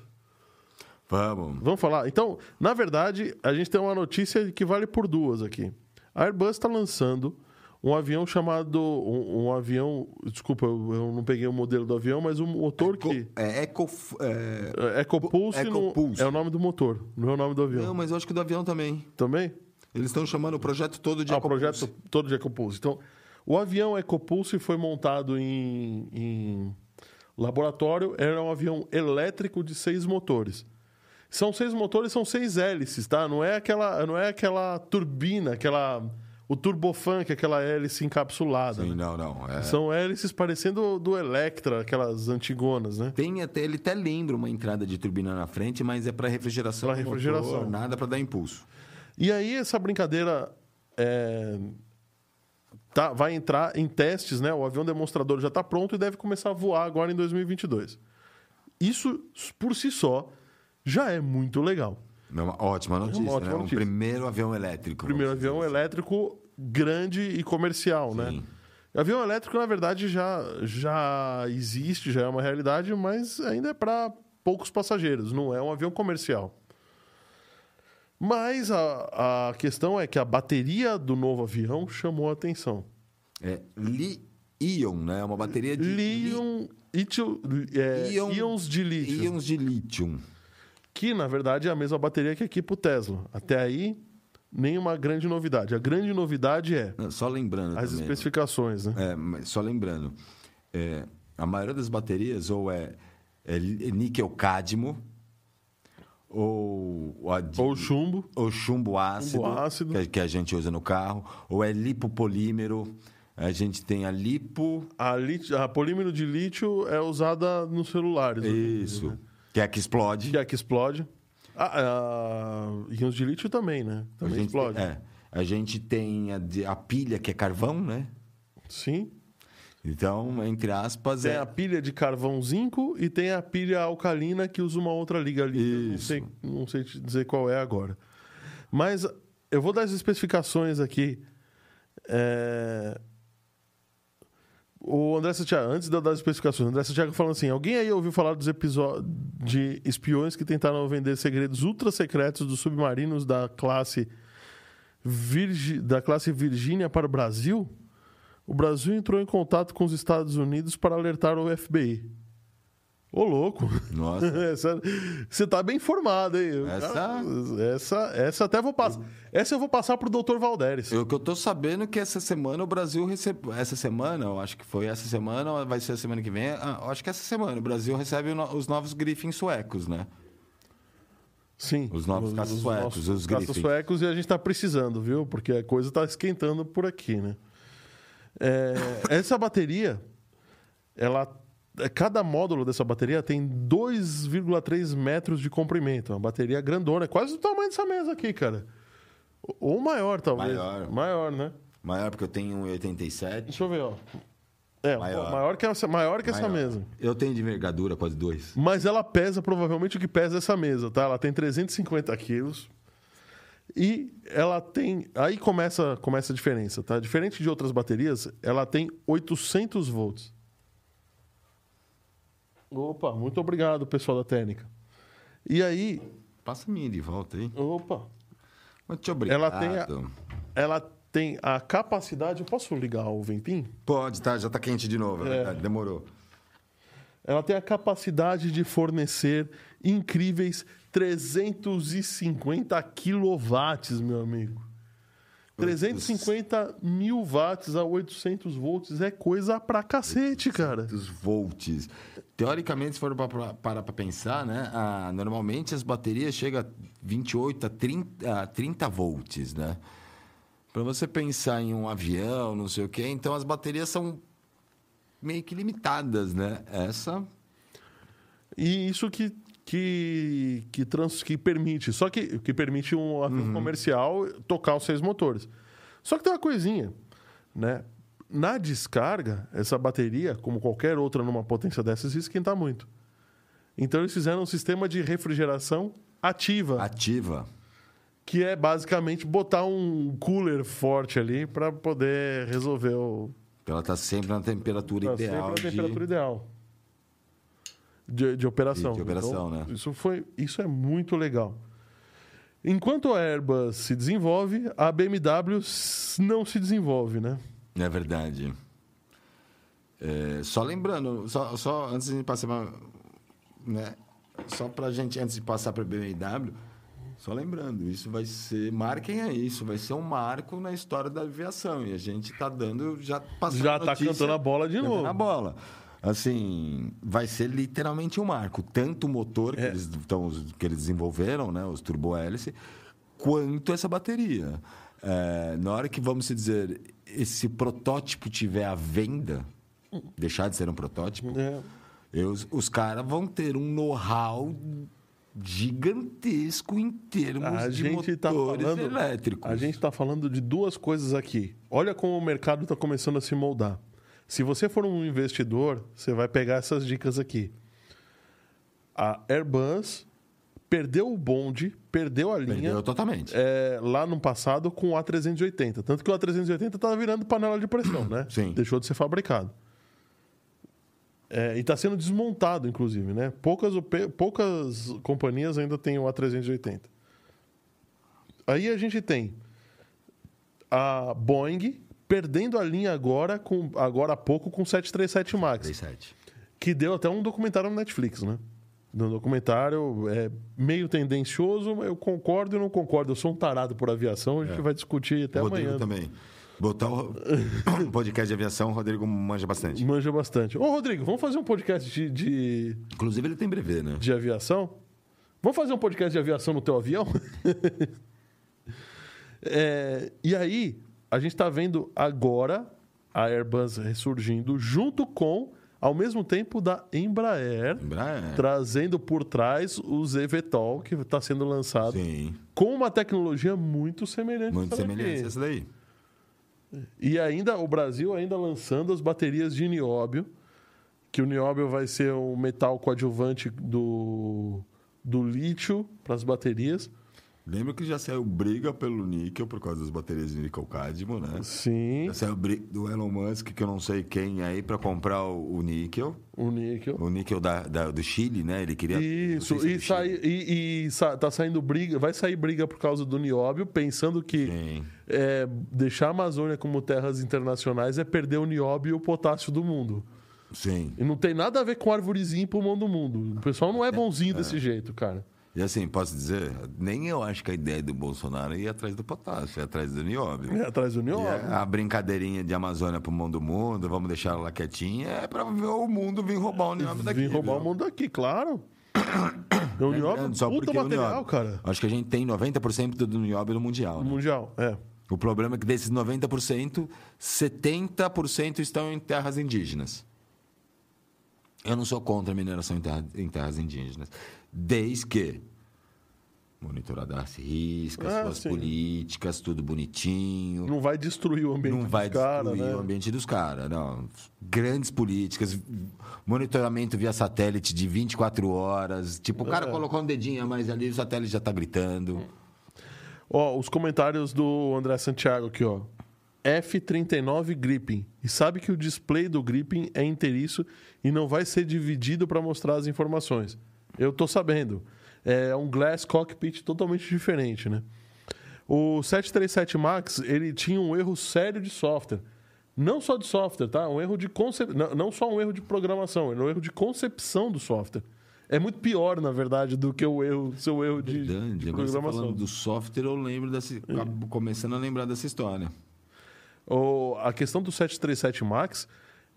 Vamos. Vamos falar. Então, na verdade, a gente tem uma notícia que vale por duas aqui. A Airbus está lançando um avião chamado. Um, um avião. Desculpa, eu, eu não peguei o modelo do avião, mas um motor que. É Eco... É... É EcoPulse, não- EcoPulse. é o nome do motor, não é o nome do avião. Não, mas eu acho que do avião também. Também? Eles estão chamando o projeto todo de Ah, o EcoPulse. projeto todo de EcoPulse. Então, o avião EcoPulse foi montado em, em laboratório. Era um avião elétrico de seis motores. São seis motores, são seis hélices, tá? Não é aquela, não é aquela turbina, aquela o turbofan, que é aquela hélice encapsulada. Sim, né? não, não. é- São hélices parecendo do Electra, aquelas antigonas, né? Tem até, ele até lembra uma entrada de turbina na frente, mas é para refrigeração. Pra do motor, refrigeração. nada para dar impulso. E aí essa brincadeira é, tá, vai entrar em testes, né? O avião demonstrador já está pronto e deve começar a voar agora em 2022. Isso, por si só, já é muito legal. É uma ótima notícia, ótima né? Um notícia. primeiro avião elétrico. Primeiro dizer avião assim. elétrico grande e comercial, né? Sim. Avião elétrico, na verdade, já, já existe, já é uma realidade, mas ainda é para poucos passageiros, não é um avião comercial. Mas a, a questão é que a bateria do novo avião chamou a atenção. É Li-ion, né? É uma bateria de... Líon, ítio- é, Íon- íons de lítio, Íons de lítio. Que na verdade é a mesma bateria que equipa o Tesla. Até aí, nenhuma grande novidade. A grande novidade é Só lembrando as também. especificações, né? É, mas só lembrando. é, a maioria das baterias ou é, é li- níquel cádmio ou, ou, chumbo. ou chumbo ácido, Chumbo ácido. Que, a- que a gente usa no carro, ou é lipopolímero. A gente tem a lipo... A, lítio, a polímero de lítio é usada nos celulares. né? Que é a que explode. Que é a que explode. Ah, a, íons de lítio também, né? A Também gente, explode. É, a gente tem a, a pilha, que é carvão, né? Sim. Então, entre aspas, Tem é... a pilha de carvão zinco e tem a pilha alcalina que usa uma outra liga ali. Não sei, não sei te dizer qual é agora. Mas eu vou dar as especificações aqui. É, O André Santiago, antes de eu dar as especificações, o André Santiago falando assim: alguém aí ouviu falar dos episódios de espiões que tentaram vender segredos ultra secretos dos submarinos da classe, Virgi... da classe Virgínia para o Brasil? O Brasil entrou em contato com os Estados Unidos para alertar o FBI. Ô, louco. Nossa. <laughs> Essa- Você tá bem informado, hein? Essa- Essa, essa até vou passar. Essa eu vou passar pro Dr. Valderes. O que eu tô sabendo é que essa semana o Brasil recebe. Essa semana, eu acho que foi essa semana, ou vai ser a semana que vem. Ah, eu acho que essa semana o Brasil recebe os novos Griffins suecos, né? Sim. Os novos caças suecos, os caças suecos e a gente tá precisando, viu? Porque a coisa tá esquentando por aqui, né? É, essa bateria, ela. Cada módulo dessa bateria tem 2,3 metros de comprimento. Uma bateria grandona, é quase do tamanho dessa mesa aqui, cara. Ou maior, talvez. Maior. Maior, né? Maior porque eu tenho 1,87. Deixa eu ver, ó. É, Maior. maior, que essa, maior que essa Maior. mesa. Eu tenho de envergadura quase dois. Mas ela pesa provavelmente o que pesa essa mesa, tá? Ela tem 350 quilos. E ela tem. Aí começa, começa a diferença, tá? Diferente de outras baterias, ela tem 800 volts. Opa, muito obrigado, pessoal da técnica. E aí, Passa a minha de volta aí. opa, Muito obrigado. Ela tem a- ela tem a capacidade. Eu posso ligar o ventinho? Pode, tá? Já tá quente de novo, é, É. Demorou. Ela tem a capacidade de fornecer incríveis 350 quilowatts, meu amigo. 350 mil watts a 800 volts é coisa pra cacete, cara. Dos volts. Teoricamente, se for para parar para pensar, né? ah, normalmente as baterias chegam a 28 a 30, a 30 volts, né? Para você pensar em um avião, não sei o quê, então as baterias são meio que limitadas, né? Essa E isso que, que, que, trans, que permite, só que, que permite um avião comercial tocar os seis motores. Só que tem uma coisinha, né? Na descarga, essa bateria, como qualquer outra numa potência dessas, esquenta muito. Então eles fizeram um sistema de refrigeração ativa, ativa. que é basicamente botar um cooler forte ali para poder resolver o, Ela tá sempre na temperatura Tá ideal. sempre a de- temperatura ideal. De, de operação. De- operação, Então, né? Isso, foi, isso é muito legal. Enquanto a Airbus se desenvolve, a BMW não se desenvolve, né? É verdade. É, só lembrando, só, só antes de passar pra, né, só pra gente, antes de passar para BMW, só lembrando, isso vai ser, marquem aí, isso vai ser um marco na história da aviação. E a gente tá dando, já passando Já a tá notícia, cantando a bola de novo. a bola. Assim, vai ser literalmente um marco. Tanto o motor que, É. eles, tão, que eles desenvolveram, né, os turbo-hélice, quanto essa bateria. É, na hora que, vamos dizer, esse protótipo tiver à venda, deixar de ser um protótipo, É. eu- os, os caras vão ter um know-how gigantesco em termos A de tá motores falando, elétricos. a gente está falando de duas coisas aqui. Olha como o mercado está começando a se moldar. Se você for um investidor, você vai pegar essas dicas aqui. A Airbus perdeu o bonde, perdeu a linha. Perdeu totalmente. é, lá no passado com o A380. Tanto que o A380 estava virando panela de pressão, né? Sim. Deixou de ser fabricado. É, e está sendo desmontado, inclusive, né? Poucas, poucas companhias ainda têm o A380. Aí a gente tem a Boeing perdendo a linha agora, com, agora há pouco, com o 737 MAX. 37. Que deu até um documentário no Netflix, né? No documentário é meio tendencioso, mas eu concordo e não concordo. Eu sou um tarado por aviação, a gente vai discutir até É. Rodrigo amanhã. também. Botar o <coughs> podcast de aviação, o Rodrigo manja bastante. Manja bastante. Ô, Rodrigo, vamos fazer um podcast de, de, Inclusive, ele tem brevê, né? de aviação? Vamos fazer um podcast de aviação no teu avião? <laughs> É, e aí, a gente está vendo agora a Airbus ressurgindo junto com, ao mesmo tempo, da Embraer, Embraer. trazendo por trás o ZVTOL, que está sendo lançado, Sim. com uma tecnologia muito semelhante. Muito semelhante essa daí. E ainda o Brasil ainda lançando as baterias de nióbio, que o nióbio vai ser o metal coadjuvante do, do lítio para as baterias. Lembra que já saiu briga pelo níquel por causa das baterias de níquel cádmio, né? Sim, Já saiu briga do Elon Musk, que eu não sei quem aí, para comprar o, o níquel. o níquel. O níquel da, da- do Chile, né? Ele queria. Isso, se é e, sai, e, e sa- tá saindo briga, vai sair briga por causa do nióbio, pensando que é, deixar a Amazônia como terras internacionais é perder o nióbio e o potássio do mundo. Sim. E não tem nada a ver com arvorezinho e pulmão do mundo. O pessoal não é bonzinho desse jeito, cara. E assim, posso dizer, nem eu acho que a ideia do Bolsonaro é ir atrás do potássio, é atrás do nióbio. É atrás do nióbio. a, a brincadeirinha de Amazônia pro mundo do mundo, vamos deixar ela quietinha, é pra ver o mundo vir roubar o nióbio daqui. Vim roubar viu? o mundo daqui, claro. <coughs> É o nióbio, Lembrando, só puta material, nióbio- cara. Acho que a gente tem 90% do nióbio no mundial. No né? Mundial, é. O problema é que desses 90%, 70% estão em terras indígenas. Eu não sou contra a mineração em, terra- em terras indígenas. Desde que monitorada as riscas, Ah, suas sim. políticas, tudo bonitinho. Não vai destruir o ambiente Não vai dos caras, destruir né? o ambiente dos caras, não. Grandes políticas, monitoramento via satélite de 24 horas. Tipo, o cara É. colocou um dedinho a mais ali, o satélite já tá gritando. Ó, os comentários do André Santiago aqui, ó. F39 Gripping. E sabe que o display do Gripping é inteiriço e não vai ser dividido para mostrar as informações. Eu tô sabendo. É um Glass Cockpit totalmente diferente, né? O 737 Max, ele tinha um erro sério de software. Não só de software, tá? Um erro de concep... não, não só um erro de programação, era um erro de concepção do software. É muito pior, na verdade, do que o erro, seu erro de, Verdade. de tá programação. falando do software, eu lembro dessa. acabo começando a lembrar dessa história. O- a questão do 737 MAX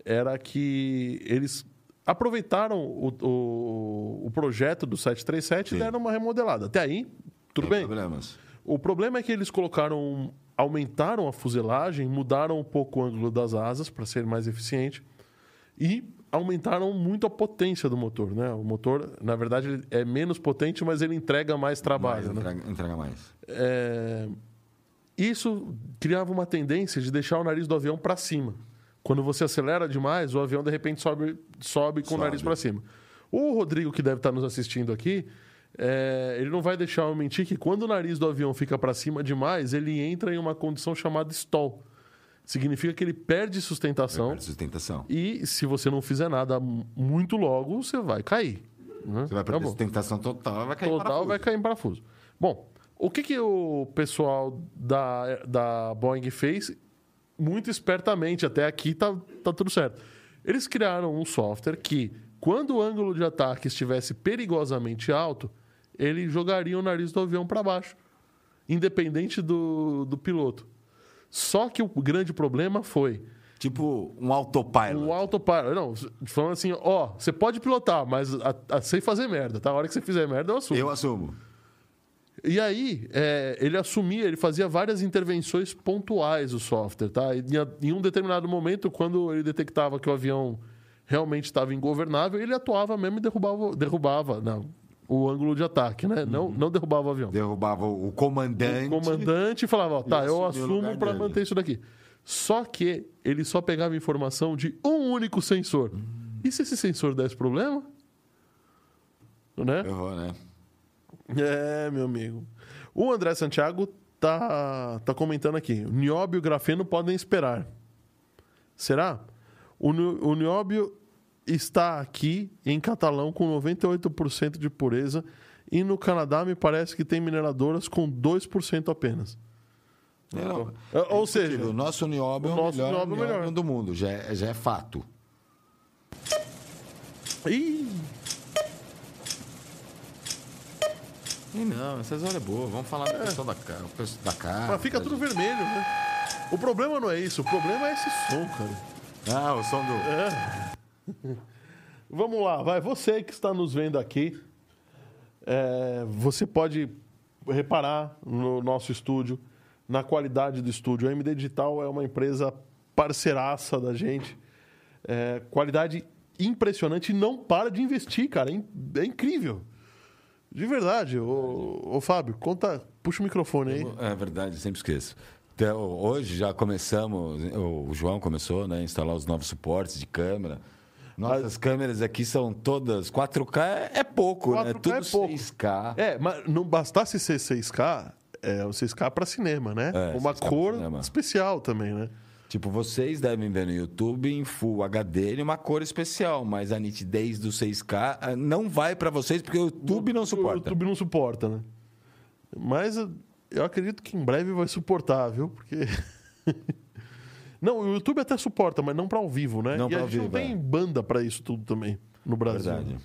era que eles aproveitaram o, o, o projeto do 737 e Sim. deram uma remodelada. Até aí, tudo bem. Problemas. O problema é que eles colocaram, aumentaram a fuselagem, mudaram um pouco o ângulo das asas para ser mais eficiente e aumentaram muito a potência do motor, né? O motor, na verdade, é menos potente, mas ele entrega mais trabalho, Mais, né? entrega, entrega mais. É, Isso criava uma tendência de deixar o nariz do avião para cima. Quando você acelera demais, o avião de repente sobe, sobe com o Sobe. nariz para cima. O Rodrigo, que deve estar nos assistindo aqui, é, ele não vai deixar eu mentir que quando o nariz do avião fica para cima demais, ele entra em uma condição chamada stall. Significa que ele perde sustentação Perde sustentação. e se você não fizer nada muito logo, você vai cair. né? Você vai perder Acabou sustentação total, vai cair em total vai cair em parafuso. Bom, o que, que o pessoal da, da Boeing fez? Muito espertamente, até aqui tá, tá tudo certo. Eles criaram um software que, quando o ângulo de ataque estivesse perigosamente alto, ele jogaria o nariz do avião para baixo, independente do, do piloto. Só que o grande problema foi Tipo um autopilot. o autopilot. Não, falando assim, ó, você pode pilotar, mas a, a- sem fazer merda, tá? A hora que você fizer merda, eu assumo. Eu assumo. E aí, é, ele assumia, ele fazia várias intervenções pontuais o software, tá? E em, um determinado momento, quando ele detectava que o avião realmente estava ingovernável, ele atuava mesmo e derrubava, derrubava não, o ângulo de ataque, né? Não, não derrubava o avião. Derrubava o comandante. O comandante falava, ó, tá, E eu assumo para manter isso daqui. Só que ele só pegava informação de um único sensor. E se esse sensor desse problema? Né? Errou, né? É, meu amigo. O André Santiago tá, tá comentando aqui. O nióbio e o grafeno podem esperar. Será? O, o nióbio está aqui em catalão com 98% de pureza e no Canadá me parece que tem mineradoras com 2% apenas. Não, É, Ou seja, indiscutível. o nosso nióbio é o nosso melhor nióbio é nióbio melhor. do mundo. Já é, já é fato. Ih, E não, essas horas é boa. Vamos falar da questão da, ca- o preço da casa. mas fica tudo vermelho, né? O problema não é isso, o problema é esse som, cara. Ah, o som do. <laughs> Vamos lá, vai. Você que está nos vendo aqui, é, você pode reparar no nosso estúdio, na qualidade do estúdio. A MD Digital é uma empresa parceiraça da gente. É, qualidade impressionante e não para de investir, cara. É É incrível. De verdade. Ô, ô Fábio, conta, puxa o microfone aí. É verdade, sempre esqueço. Então, hoje já começamos, o João começou né, a instalar os novos suportes de câmera. Nossas câmeras aqui são todas 4K, é- é pouco, né? 4K Tudo é pouco. 6K. É, mas não bastasse ser 6K, é o 6K para cinema, né? É, Uma 6K pra cor especial também, né? Tipo, vocês devem ver no YouTube em Full HD em uma cor especial, mas a nitidez do 6K ah, não vai pra vocês porque o YouTube não O suporta. YouTube não suporta, né? Mas eu- eu acredito que em breve vai suportar, viu? Porque <laughs> Não, o YouTube até suporta, mas não para ao vivo, né? Não e a ao gente vivo, não tem é. banda para isso tudo também no Brasil. Verdade.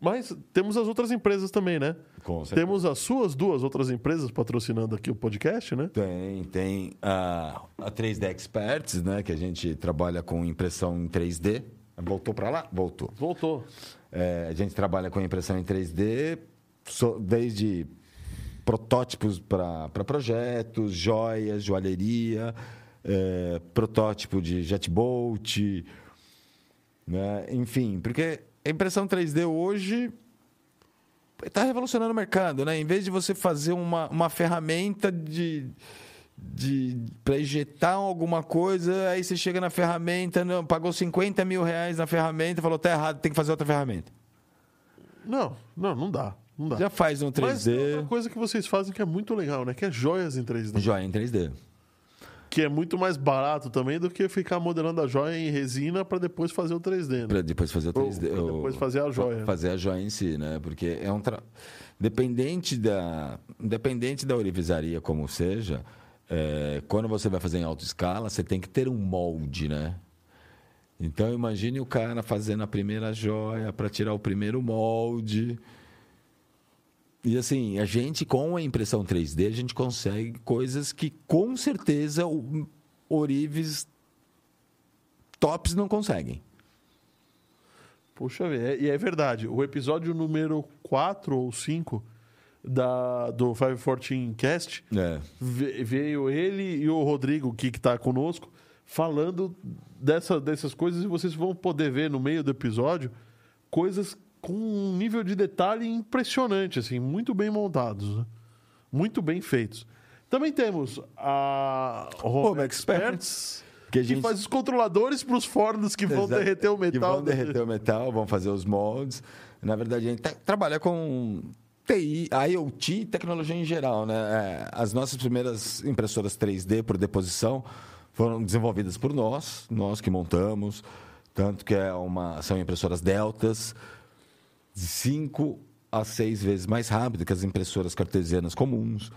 Mas temos as outras empresas também, né? Com certeza. Temos as suas duas outras empresas patrocinando aqui o podcast, né? Tem, tem a, a 3D Experts, né? Que a gente trabalha com impressão em 3D. Voltou para lá? Voltou. Voltou. É, a gente trabalha com impressão em 3D, so- desde protótipos para projetos, joias, joalheria, é, protótipo de jetboat, né? enfim, porque a impressão 3D hoje está revolucionando o mercado, né? Em vez de você fazer uma, uma ferramenta de, de para injetar alguma coisa, aí você chega na ferramenta, não, pagou 50 mil reais na ferramenta, falou tá errado, tem que fazer outra ferramenta. Não, não, não dá. Não dá. Já faz um Mas tem 3D, outra coisa que vocês fazem que é muito legal, né? Que é joias em 3D. joia em 3D. Que é muito mais barato também do que ficar modelando a joia em resina para depois fazer o 3D, né? Para depois fazer o Ou 3D. pra ou- depois fazer a joia. Fazer a joia em si, né? Porque é um. Tra... Dependente da. Independente da orivesaria como seja, é, quando você vai fazer em alta escala, você tem que ter um molde, né? Então imagine o cara fazendo a primeira joia para tirar o primeiro molde. E assim, a gente com a impressão 3D, a gente consegue coisas que com certeza o Orives tops não conseguem. Puxa vida, é- e é verdade. O episódio número 4 ou 5 da, do 514 Cast É. ve- veio ele e o Rodrigo, que está conosco, falando dessa, dessas coisas e vocês vão poder ver no meio do episódio coisas com um nível de detalhe impressionante, assim, muito bem montados, né? muito bem feitos. Também temos a Home, Home Experts, que que, a gente- faz os controladores para os fornos que vão Exato. derreter o metal. Que vão derreter o metal, vão fazer os moldes. Na verdade, a gente tá- trabalha com TI, IoT e tecnologia em geral. Né? É, As nossas primeiras impressoras 3D por deposição foram desenvolvidas por nós, nós que montamos. Tanto que é uma, são impressoras deltas, 5 a 6 vezes mais rápido que as impressoras cartesianas comuns.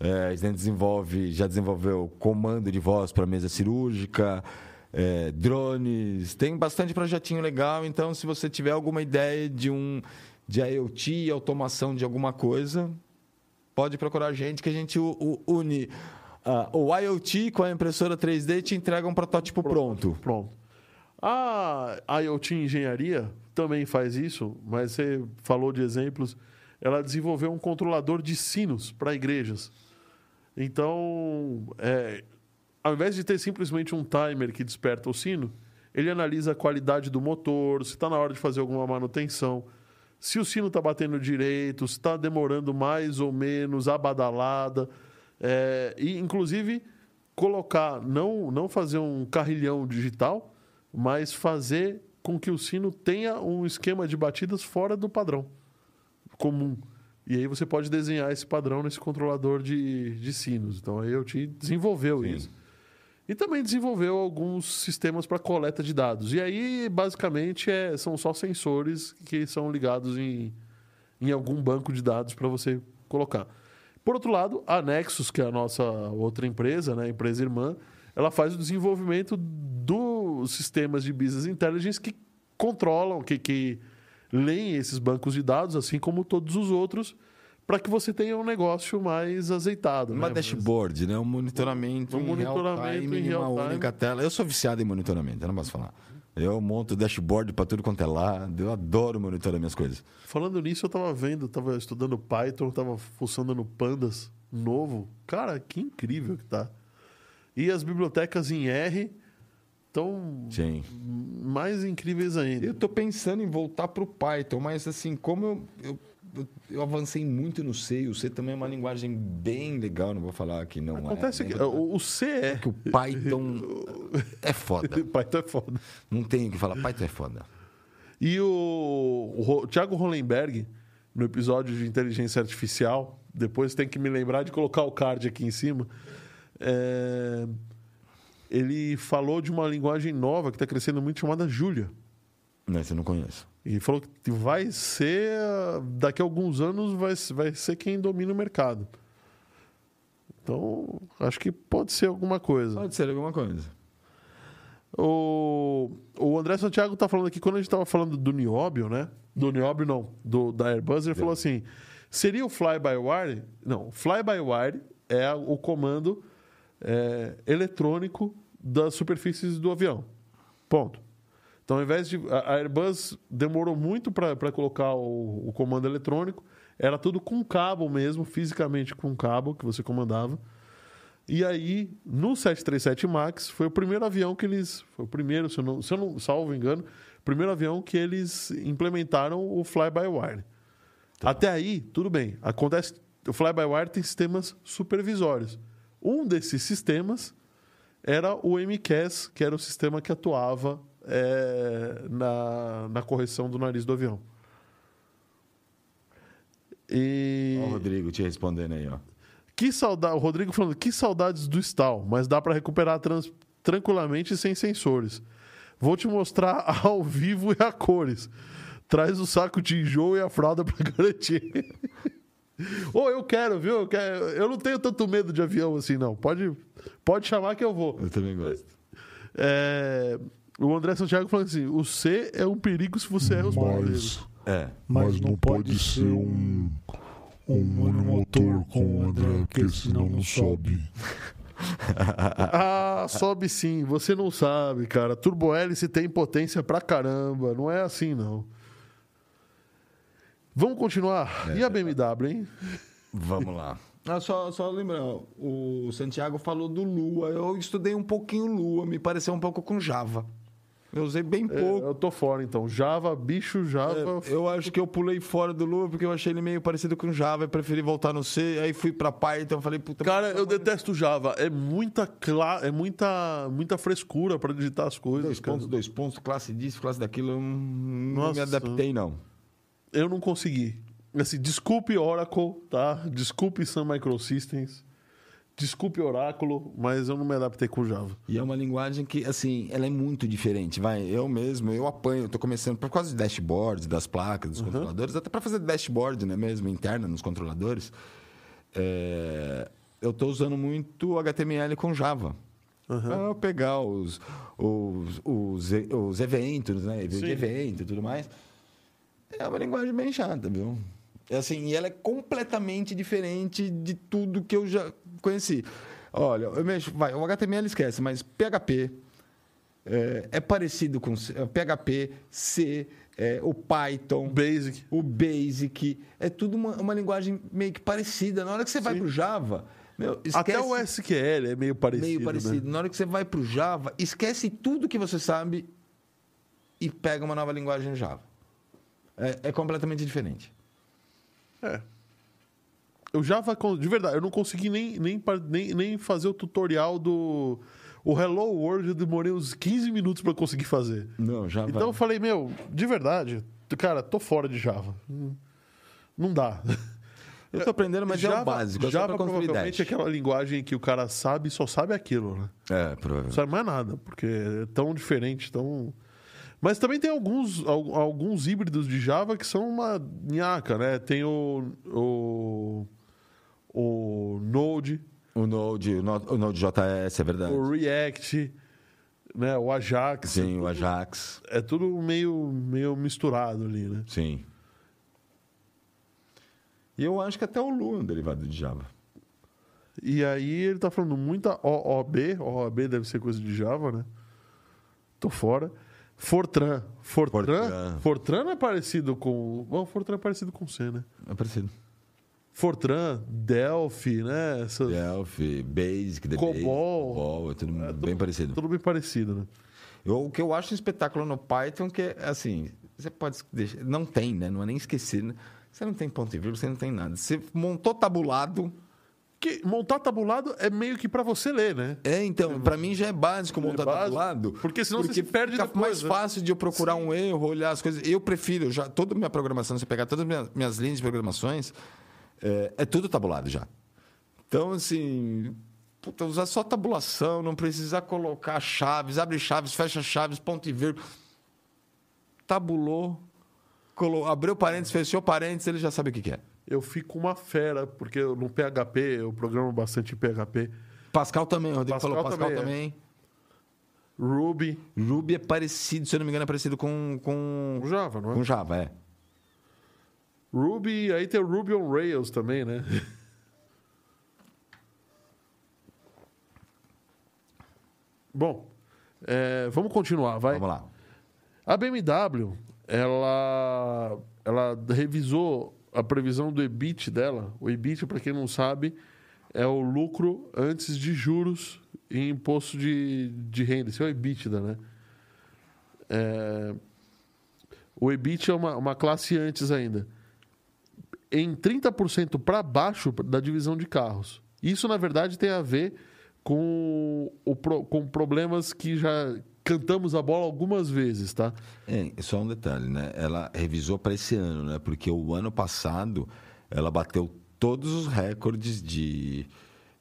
É, a gente desenvolve, já desenvolveu comando de voz para mesa cirúrgica, é, drones, tem bastante projetinho legal. Então, se você tiver alguma ideia de um de IoT, automação de alguma coisa, pode procurar a gente que a gente u- u- une ah, o IoT com a impressora 3D e te entrega um protótipo pronto. Pronto. A IoT Engenharia também faz isso, mas você falou de exemplos. Ela desenvolveu um controlador de sinos para igrejas. Então, é, ao invés de ter simplesmente um timer que desperta o sino, ele analisa a qualidade do motor, se está na hora de fazer alguma manutenção, se o sino está batendo direito, se está demorando mais ou menos, abadalada. É, e, inclusive, colocar, não, não fazer um carrilhão digital, mas fazer com que o sino tenha um esquema de batidas fora do padrão comum. E aí você pode desenhar esse padrão nesse controlador de, de sinos. Então a IoT desenvolveu Sim. isso. E também desenvolveu alguns sistemas para coleta de dados. E aí, basicamente, é, são só sensores que são ligados em, em algum banco de dados para você colocar. Por outro lado, a Nexus, que é a nossa outra empresa, né, a empresa irmã, ela faz o desenvolvimento dos sistemas de business intelligence que controlam, que, que leem esses bancos de dados, assim como todos os outros, para que você tenha um negócio mais azeitado. Uma né? dashboard, né? Um monitoramento, Um em monitoramento real time, em uma única tela. Eu sou viciado em monitoramento, eu não posso falar. Eu monto dashboard para tudo quanto é lado. Eu adoro monitorar minhas coisas. Falando nisso, eu tava vendo, tava estudando Python, tava fuçando no Pandas novo. Cara, que incrível que tá. E as bibliotecas em R estão Sim. mais incríveis ainda. Eu tô pensando em voltar pro Python, mas assim, como eu, eu, eu- avancei muito no C, e o C também é uma linguagem bem legal, não vou falar que não Acontece é. que né? o, o C é. que o Python é foda. <laughs> Python é foda. Não tem o que falar, Python é foda. E o, o Thiago Hollenberg, no episódio de inteligência artificial, depois tem que me lembrar de colocar o card aqui em cima. é, ele falou de uma linguagem nova que está crescendo muito chamada Julia. Não, eu não conheço. E falou que vai ser, daqui a alguns anos, vai, vai ser quem domina o mercado. Então, acho que pode ser alguma coisa. Pode ser alguma coisa. O, o André Santiago tá falando aqui, quando a gente tava falando do Nióbio, né? Do Nióbio, não, do, da Airbus, ele falou assim: seria o fly-by-wire? Não, fly-by-wire é o comando é, eletrônico das superfícies do avião. Ponto. Então, ao invés de. A Airbus demorou muito para colocar o, o comando eletrônico, era tudo com cabo mesmo, fisicamente com cabo que você comandava. E aí, no 737 MAX, foi o primeiro avião que eles. Foi o primeiro, se eu não, se eu não salvo engano, primeiro avião que eles implementaram o fly-by-wire. Até aí, tudo bem. Acontece. O fly-by-wire tem sistemas supervisórios. Um desses sistemas era o MCAS, que era o sistema que atuava é, na, na correção do nariz do avião. E. Ó, o Rodrigo te respondendo aí, ó. Que saudade, o Rodrigo falando, que saudades do Stal, mas dá para recuperar trans, tranquilamente sem sensores. Vou te mostrar <laughs> ao vivo e a cores. Traz o saco de enjoo e a fralda para <laughs> garantir. Ô, eu quero, viu? Eu, quero, eu não tenho tanto medo de avião assim, não. Pode, pode chamar que eu vou. Eu também gosto. É, o André Santiago falando assim: o C é um perigo se você erra os Mas, É. mas não pode ser um, um monomotor com o André, porque senão não sobe. <laughs> Ah, sobe sim. Você não sabe, cara. Turbo hélice tem potência pra caramba. Não é assim, não. Vamos continuar. E a BMW, hein? Vamos lá. Ah, só, só lembrar, o Santiago falou do Lua. Eu estudei um pouquinho Lua, me pareceu um pouco com Java. Eu usei bem É, pouco. eu tô fora, então. Java, bicho, Java. É, eu acho que eu pulei fora do Lua porque eu achei ele meio parecido com Java e preferi voltar no C. Aí fui pra Python, falei, puta. Cara, eu detesto Java. É muita, cla... é muita, muita frescura pra digitar as coisas. Dois cara. pontos, dois pontos, classe disso, classe daquilo. Eu não, não Nossa. me adaptei, não. Eu não consegui. Assim, desculpe Oracle, tá? Desculpe Sun Microsystems. Desculpe Oráculo, mas eu não me adaptei com Java. E é uma linguagem que, assim, ela é muito diferente. Vai, eu mesmo, eu apanho, eu tô começando por causa de dashboards, das placas, dos controladores, até para fazer dashboard, né, mesmo, interna nos controladores. É, eu tô usando muito HTML com Java. Para eu pegar os, os, os, os eventos, né? Evento e tudo mais. É uma linguagem bem chata, viu? É assim, e ela é completamente diferente de tudo que eu já conheci. Olha, eu mexo, vai, o HTML esquece, mas PHP é, é parecido com PHP, C, é, o Python, Basic. o Basic, é tudo uma, uma linguagem meio que parecida. Na hora que você vai Sim. para o Java, meu, esquece, Até o SQL é meio parecido. meio parecido. Né? Na hora que você vai para o Java, esquece tudo que você sabe e pega uma nova linguagem Java. É, é completamente diferente. É. O Java, de verdade, eu não consegui nem, nem, nem, nem fazer o tutorial do. O Hello World eu demorei uns 15 minutos pra conseguir fazer. Não, Java. Então eu falei, meu, de verdade, cara, tô fora de Java. Hum, Não dá. <laughs> eu tô aprendendo, mas é o básico. É Java provavelmente é aquela linguagem que o cara sabe e só sabe aquilo, né? É, Não provavelmente. sabe mais nada, porque é tão diferente, tão. Mas também tem alguns, al- alguns híbridos de Java que são uma nhaca, né? Tem o. o, o Node, O Node, o Node, o Node.js, é verdade. o React, né? o Ajax. Sim, o Ajax. É tudo meio, meio misturado ali, né? Sim. E eu acho que até o Lu é um derivado de Java. E aí ele tá falando muita OOB, OOB deve ser coisa de Java, né? Tô fora. Fortran. Fortran, Fortran. Fortran não é parecido com. Bom, Fortran é parecido com C, né? É parecido. Fortran, Delphi, né? Essas- Delphi, Basic, DB, Cobol. Cobol, é tudo bem parecido. Tudo bem parecido, né? Eu- o que eu acho um espetáculo no Python que é assim, você pode deixar, não tem, né? Não é nem esquecer, né? Você não tem ponto e vírgula, você não tem nada. Você montou tabulado, Que montar tabulado é meio que pra você ler, né? É, então, pra mim já é básico montar básico, tabulado. porque senão você se perde fica depois, mais né? fácil de eu procurar um erro, olhar as coisas. Eu prefiro, já toda a minha programação, se você pegar todas as minhas, minhas linhas de programações, é, é tudo tabulado já. Então, assim, puta, usar só tabulação, não precisar colocar chaves, abre chaves, fecha chaves, ponto e vírgula. Tabulou, colo... abriu parênteses, fechou parênteses, ele já sabe o que que é. Eu fico uma fera, porque eu- no PHP, eu programo bastante em PHP. Pascal também, o Rodrigo Pascal falou Pascal também, também. Ruby, Ruby é parecido, se eu não me engano, é parecido com, com, com Java, não é? com Java, é. Ruby, aí tem o Ruby on Rails também, né? <laughs> Bom, é, vamos continuar, vai. Vamos lá. A BMW, ela, ela revisou a previsão do EBIT dela. O EBIT, para quem não sabe, é o lucro antes de juros e imposto de, de renda. Isso é o EBITDA, né? É, o EBIT é uma, uma classe antes ainda. Em 30% para baixo da divisão de carros. Isso, na verdade, tem a ver com, o, com problemas que já cantamos a bola algumas vezes, tá? É, só um detalhe, né? Ela revisou para esse ano, né? Porque o ano passado ela bateu todos os recordes de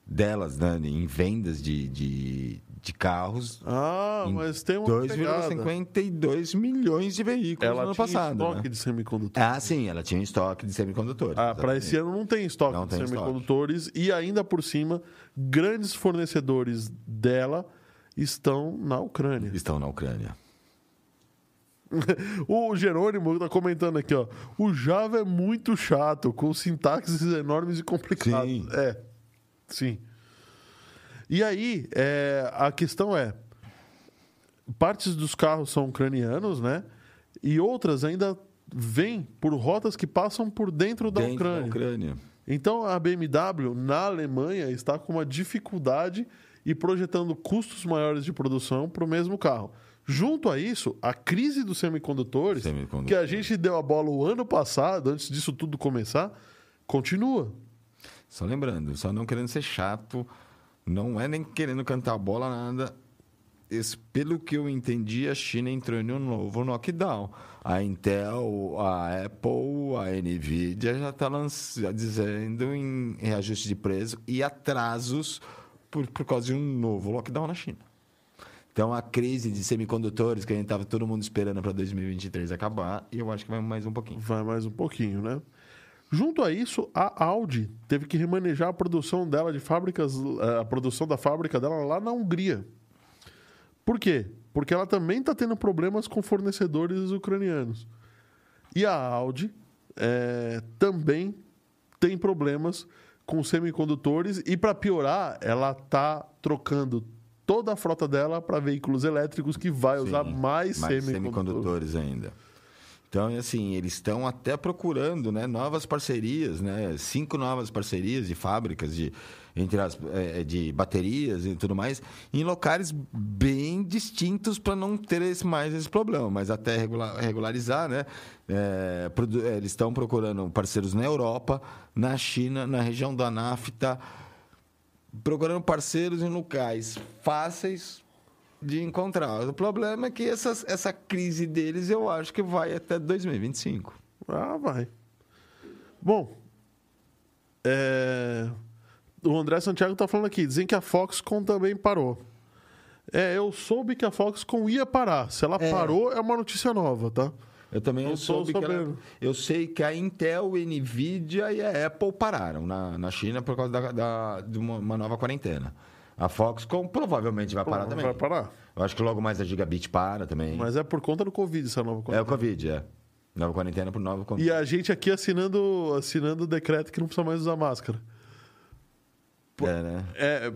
delas, né? Em vendas de, de, de carros. Ah, mas tem uma pegada. 2,52 milhões de veículos Ela no ano tinha passado. estoque né? de semicondutores. Ah, sim, ela tinha estoque de semicondutores. Ah, para esse ano não tem estoque Não de tem estoque. semicondutores e ainda por cima, grandes fornecedores dela estão na Ucrânia. Estão na Ucrânia. <laughs> O Jerônimo está comentando aqui, ó. O Java é muito chato, com sintaxes enormes e complicados. Sim. É, sim. E aí, é, a questão é: partes dos carros são ucranianos, né? E outras ainda vêm por rotas que passam por dentro da Dentro Ucrânia. da Ucrânia. Então a BMW na Alemanha está com uma dificuldade e projetando custos maiores de produção para o mesmo carro. Junto a isso, a crise dos semicondutores, Semicondutores. que a gente deu a bola o ano passado, antes disso tudo começar, continua. Só lembrando, só não querendo ser chato, não é nem querendo cantar a bola, nada. Esse, pelo que eu entendi, a China entrou em um novo knockdown. A Intel, a Apple, a Nvidia já está dizendo em reajuste de preço e atrasos por, por causa de um novo lockdown na China. Então, a crise de semicondutores que a gente estava todo mundo esperando para 2023 acabar, e eu acho que vai mais um pouquinho. Vai mais um pouquinho, né? Junto a isso, a Audi teve que remanejar a produção dela de fábricas, eh, a produção da fábrica dela lá na Hungria. Por quê? Porque ela também está tendo problemas com fornecedores ucranianos. E a Audi eh, também tem problemas com semicondutores e para piorar, ela está trocando toda a frota dela para veículos elétricos que vai usar Sim, mais, mais semicondutores. semicondutores ainda. Então, assim, eles estão até procurando né, novas parcerias, né? Cinco novas parcerias de fábricas de, entre as, eh, de baterias e tudo mais, em locais bem distintos para não ter esse, mais esse problema. Mas até regula- regularizar, né? eh, eles estão procurando parceiros na Europa, na China, na região da NAFTA, procurando parceiros em locais fáceis de encontrar. O problema é que essas, essa crise deles eu acho que vai até 2025. Ah, vai. Bom, é, o André Santiago está falando aqui, dizem que a Foxconn também parou. É, eu soube que a Foxconn ia parar. Se ela É. parou, é uma notícia nova, tá? Eu também eu soube que ela- eu sei que a Intel, a Nvidia e a Apple pararam na, na China por causa da, da- de uma, uma nova quarentena. A Foxconn provavelmente vai parar também. Vai parar. Eu acho que logo mais a Gigabit para também. Mas é por conta do Covid essa nova É o quarentena. Covid, é. Nova quarentena por nova Covid. E a gente aqui assinando, assinando o decreto que não precisa mais usar máscara. É, né? É,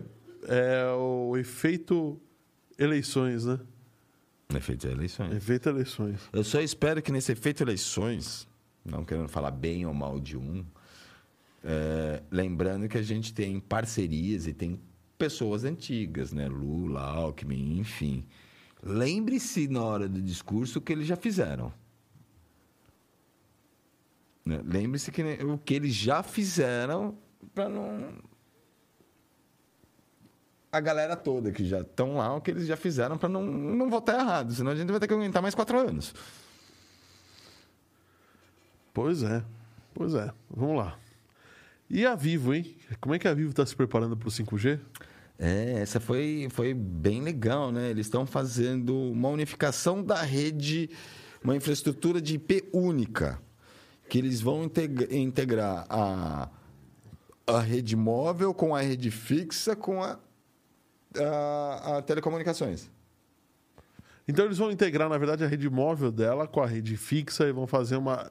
é o efeito eleições, né? Efeito eleições. Efeito eleições. Eu só espero que nesse efeito eleições, não querendo falar bem ou mal de um, é, lembrando que a gente tem parcerias e tem pessoas antigas, né? Lula, Alckmin, enfim. Lembre-se na hora do discurso o que eles já fizeram. Né? Lembre-se que ne- o que eles já fizeram para não. A galera toda que já estão lá, o que eles já fizeram para não, não votar errado, senão a gente vai ter que aguentar mais quatro anos. Pois é, pois é. Vamos lá. E a Vivo, hein? Como é que a Vivo está se preparando para o 5G? É, essa foi, foi bem legal, né? Eles estão fazendo uma unificação da rede, uma infraestrutura de IP única, que eles vão integ- integrar a, a rede móvel com a rede fixa com a, a, a telecomunicações. Então eles vão integrar, na verdade, a rede móvel dela com a rede fixa e vão fazer uma,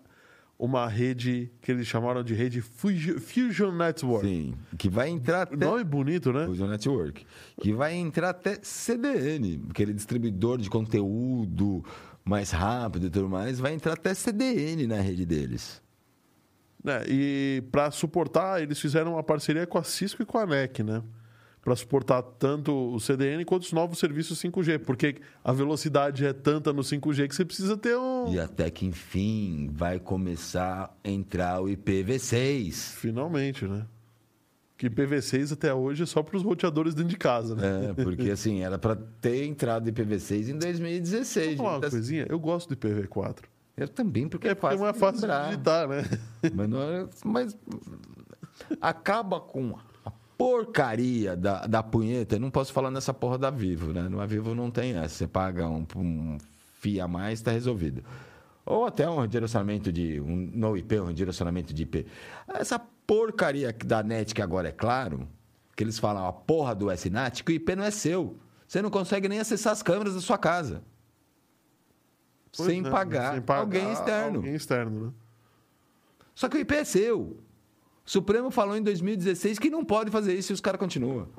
uma rede que eles chamaram de rede Fusion, Network. Sim. Que vai entrar até. Nome bonito, né? Fusion Network. Que vai entrar até CDN, aquele distribuidor de conteúdo mais rápido e tudo mais, vai entrar até CDN na rede deles. É, e para suportar, eles fizeram uma parceria com a Cisco e com a NEC, né? Para suportar tanto o CDN quanto os novos serviços 5G, porque a velocidade é tanta no 5G que você precisa ter um. E até que, enfim, vai começar a entrar o IPv6. Finalmente, né? Que IPv6 até hoje é só para os roteadores dentro de casa, né? É, porque <laughs> assim, era para ter entrado IPv6 em 2016. Vou falar uma coisinha, eu gosto do IPv4. Eu também, porque É porque é mais de fácil de digitar, né? Mas, não é- mas acaba com porcaria da, da punheta. Eu não posso falar nessa porra da Vivo, né? No Vivo não tem essa. Você paga um, um FII a mais, está resolvido. Ou até um redirecionamento de. um no IP, um redirecionamento de IP. Essa porcaria da NET, que agora é claro, que eles falam a porra do SNAT, que o IP não é seu. Você não consegue nem acessar as câmeras da sua casa. Sem, é, pagar sem pagar alguém externo. Alguém externo, né? Só que o IP é seu. O Supremo falou em 2016 que não pode fazer isso e os caras continuam.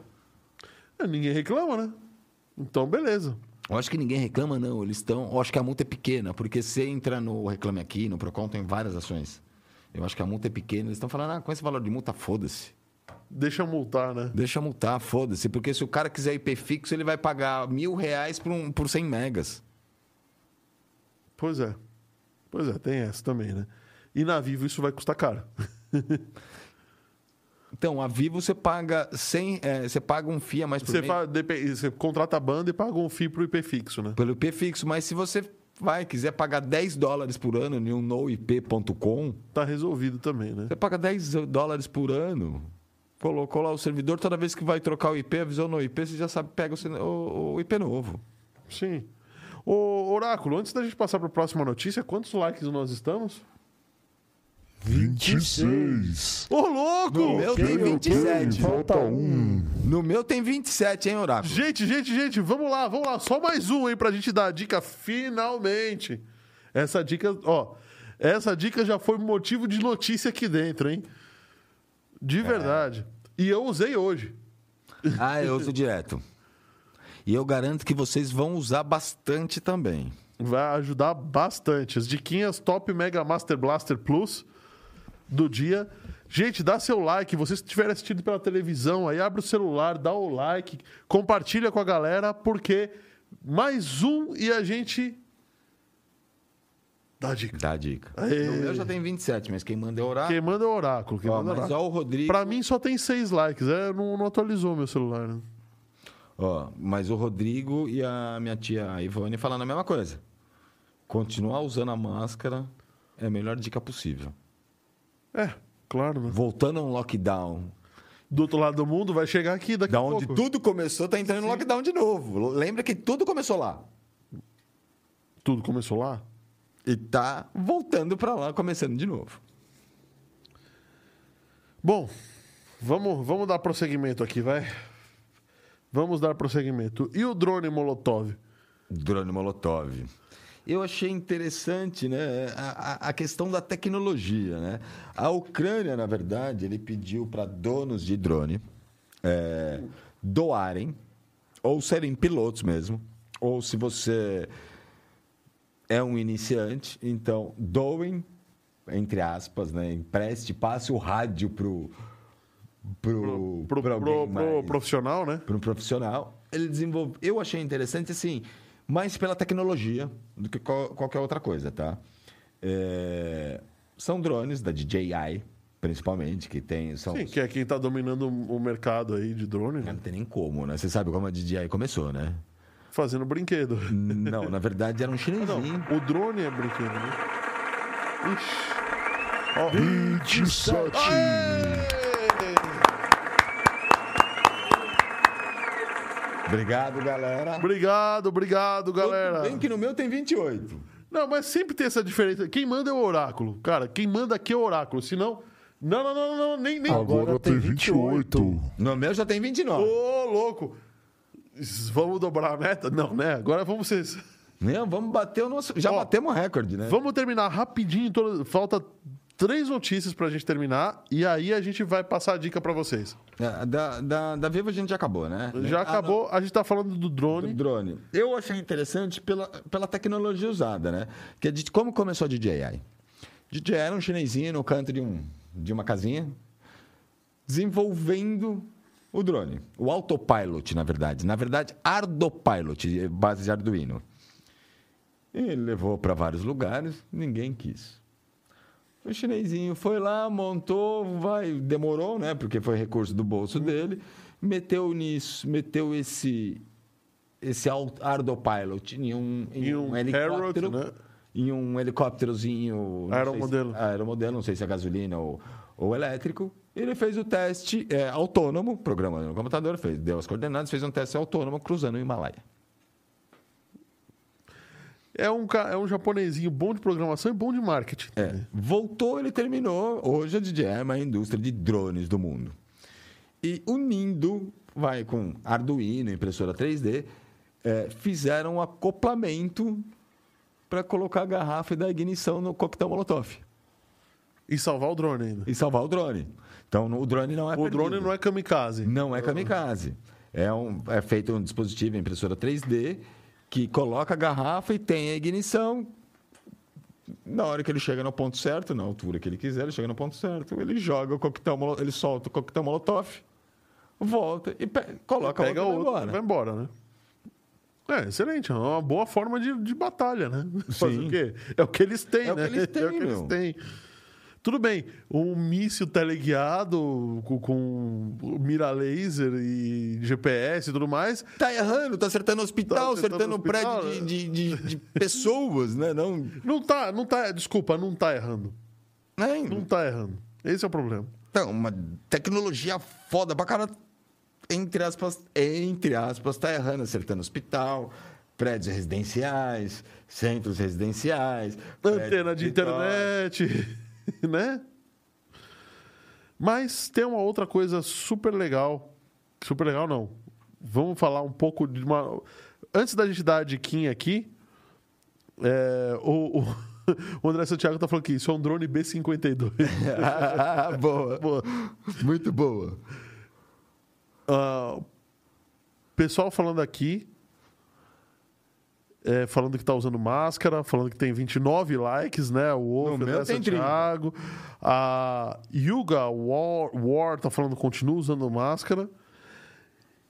É, ninguém reclama, né? Então, beleza. Eu acho que ninguém reclama, não. Eles estão. Eu acho que a multa é pequena, porque você entra no Reclame Aqui, no Procon, tem várias ações. Eu acho que a multa é pequena. Eles estão falando, ah, com esse valor de multa, foda-se. Deixa multar, né? Deixa multar, foda-se. Porque se o cara quiser IP fixo, ele vai pagar mil reais por, um, por 100 megas. Pois é. Pois é, tem essa também, né? E na Vivo isso vai custar caro. <laughs> Então, a Vivo você paga 100, é, você paga um FIA mais por Você, mês fa- depe- você contrata a banda e paga um FII pro IP fixo, né? pelo IP fixo. Mas se você vai, quiser pagar 10 dólares por ano em um noip.com, Tá resolvido também, né? Você paga 10 dólares por ano. Colocou lá o servidor, toda vez que vai trocar o IP, avisou no IP, você já sabe, pega o, o- o IP novo. Sim. Ô, Oráculo, antes da gente passar para a próxima notícia, quantos likes nós estamos? 26. Ô, louco! No meu tem 27. Falta um. No meu tem 27, hein, Oráculo? Gente, gente, gente, vamos lá, vamos lá. Só mais um aí pra gente dar a dica finalmente. Essa dica, ó. Essa dica já foi motivo de notícia aqui dentro, hein? De É. verdade. E eu usei hoje. Ah, eu uso direto. E eu garanto que vocês vão usar bastante também. Vai ajudar bastante. As diquinhas Top Mega Master Blaster Plus do dia. Gente, dá seu like. Você se estiver assistindo pela televisão, aí abre o celular, dá o like, compartilha com a galera, porque mais um e a gente dá a dica. Dá a dica. Aê. No meu já tem 27, mas quem manda é orar. Quem manda é o oráculo. Quem Ó, manda é o mas oráculo. o Rodrigo. Pra mim só tem seis likes. É, não, não atualizou meu celular. Né? Ó, mas o Rodrigo e a minha tia Ivone falando a mesma coisa. Continuar usando a máscara é a melhor dica possível. É, claro, né? Voltando a um lockdown, Do outro lado do mundo vai chegar aqui daqui da a onde pouco. tudo começou, tá entrando no lockdown de novo. Lembra que tudo começou lá. Tudo começou lá? E tá voltando pra lá, começando de novo. Bom, vamos, vamos dar prosseguimento aqui, vai. Vamos dar prosseguimento. E o drone Molotov? Drone Molotov. Eu achei interessante né, a, a- questão da tecnologia. Né? A Ucrânia, na verdade, ele pediu para donos de drone é, doarem, ou serem pilotos mesmo, ou se você é um iniciante, então doem, entre aspas, né, empreste, passe o rádio pro, pro, Pro, pro pro- pro mais- profissional, né? para um profissional. Ele desenvolve. Eu achei interessante assim, mais pela tecnologia do que qual- qualquer outra coisa, tá? É, São drones da DJI, principalmente, que tem. São... Sim, que é quem tá dominando o mercado aí de drone, né? Não tem nem como, né? Você sabe como a DJI começou, né? Fazendo brinquedo. Não, na verdade era um <laughs> Não, chinesinho. o drone é brinquedo, né? Ixi. Ó. 27. Aê! Obrigado, galera. Obrigado, obrigado, galera. Tudo bem que no meu tem 28. Não, mas sempre tem essa diferença. Quem manda é o oráculo. Cara, quem manda aqui é o oráculo. Senão. Não, não, não, não, nem. nem... Agora tem 28. No meu já tem 29. Ô, louco! Vamos dobrar a meta? Não, né? Agora vamos ser. Não, vamos bater o nosso. Já Ó, batemos o recorde, né? Vamos terminar rapidinho. toda- Falta três notícias pra gente terminar. E aí a gente vai passar a dica pra vocês. É, Da, da, da Viva a gente já acabou, né? Já Ah, acabou. A gente tá falando do do drone. drone. Eu achei interessante pela, pela tecnologia usada, né? Que é de como começou a DJI. DJI era um chinesinho no canto de, um, de uma casinha, desenvolvendo o drone. O autopilot, na verdade. Na verdade, Ardopilot, base de Arduino. Ele levou para vários lugares, ninguém quis. O chinesinho foi lá, montou, vai, demorou, né? Porque foi recurso do bolso dele, meteu nisso, meteu esse esse au- Ardopilot em um, em um, um helicóptero, Parrot, né? em um helicópterozinho sei se- Aeromodelo. aeromodelo, não sei se é gasolina ou, ou elétrico. Ele fez o teste é, autônomo, programando no computador, fez, deu as coordenadas, fez um teste autônomo cruzando o Himalaia. É um, é um japonesinho bom de programação e bom de marketing. É, voltou, ele terminou. Hoje a DJI é a maior indústria de drones do mundo. E unindo, vai com Arduino, impressora 3D, é, fizeram um acoplamento para colocar a garrafa e dar ignição no coquetel Molotov E salvar o drone ainda. e salvar o drone. Então o drone não é o drone não é kamikaze. Não é kamikaze. É, um, é feito um dispositivo, impressora 3D, que coloca a garrafa e tem a ignição. Na hora que ele chega no ponto certo, na altura que ele quiser, ele chega no ponto certo, ele joga o coquetel, ele solta o coquetel molotov, volta e pe- coloca Pega outro outro vai e embora. vai embora, né? É, excelente. É uma boa forma de, de batalha, né? <laughs> Fazer o quê? É o que eles têm, É o que né? eles têm, <laughs> é o que eles têm. Tudo bem, um míssil teleguiado com, com mira laser e GPS e tudo mais. Tá errando, tá acertando hospital, Tá acertando acertando, prédio hospital, de, de, de- de <laughs> pessoas, né? Não, Não tá, não tá, desculpa, não tá errando. né? Não tá errando. Esse é o problema. Então, uma tecnologia foda pra cara, entre aspas, entre aspas, tá errando, acertando hospital, prédios residenciais, centros residenciais, Antena de internet, <laughs> né? Mas tem uma outra coisa super legal. Super legal, não. Vamos falar um pouco de uma. Antes da gente dar a diquinha aqui, é, o, o, <laughs> o André Santiago tá falando que isso é um drone B-52. Ah, <laughs> boa. Boa. Muito boa. Ah, pessoal falando aqui, é, falando que tá usando máscara, falando que tem 29 likes, né? O Wolf, 30. Santiago. A Yuga War, War tá falando que continua usando máscara.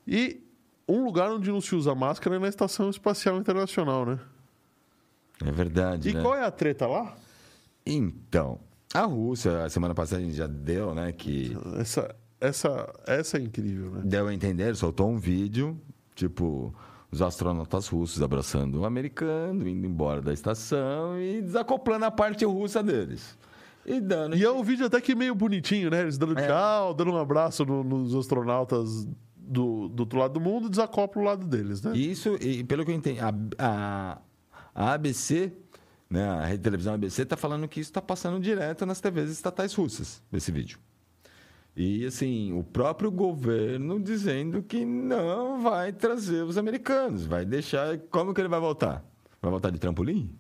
E um lugar onde não se usa máscara é na Estação Espacial Internacional, né? É verdade, E né? qual é a treta lá? Então, a Rússia, a semana passada a gente já deu, né, que Essa, essa, essa é incrível, né? deu a entender, soltou um vídeo, tipo, os astronautas russos abraçando o americano, indo embora da estação e desacoplando a parte russa deles. E dando. E é um vídeo até que meio bonitinho, né? Eles dando É. tchau, dando um abraço no- nos astronautas do, do outro lado do mundo desacopla o lado deles, né? Isso, e pelo que eu entendi, a, a, a ABC, né, a rede de televisão ABC, está falando que isso está passando direto nas TVs estatais russas, esse vídeo. E, assim, o próprio governo dizendo que não vai trazer os americanos, vai deixar. Como que ele vai voltar? Vai voltar de trampolim?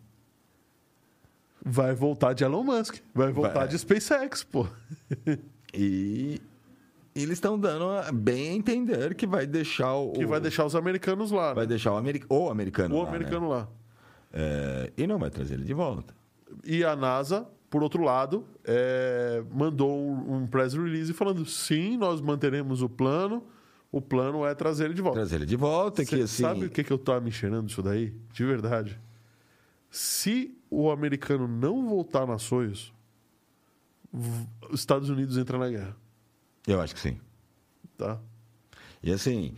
Vai voltar de Elon Musk, vai voltar Vai. de SpaceX, pô. E eles estão dando a- bem a entender que vai deixar o. Que vai deixar os americanos lá. vai né? deixar o, ameri- o americano. O lá, né? americano lá. É, e não vai trazer ele de volta. E a NASA, por outro lado, é, mandou um, um press release falando: sim, nós manteremos o plano, o plano é trazer ele de volta. Trazer ele de volta, que Você assim. sabe o que, que eu tava me cheirando disso daí? De verdade. Se o americano não voltar na Soyuz, os Estados Unidos entram na guerra, Eu acho que sim. tá? E assim,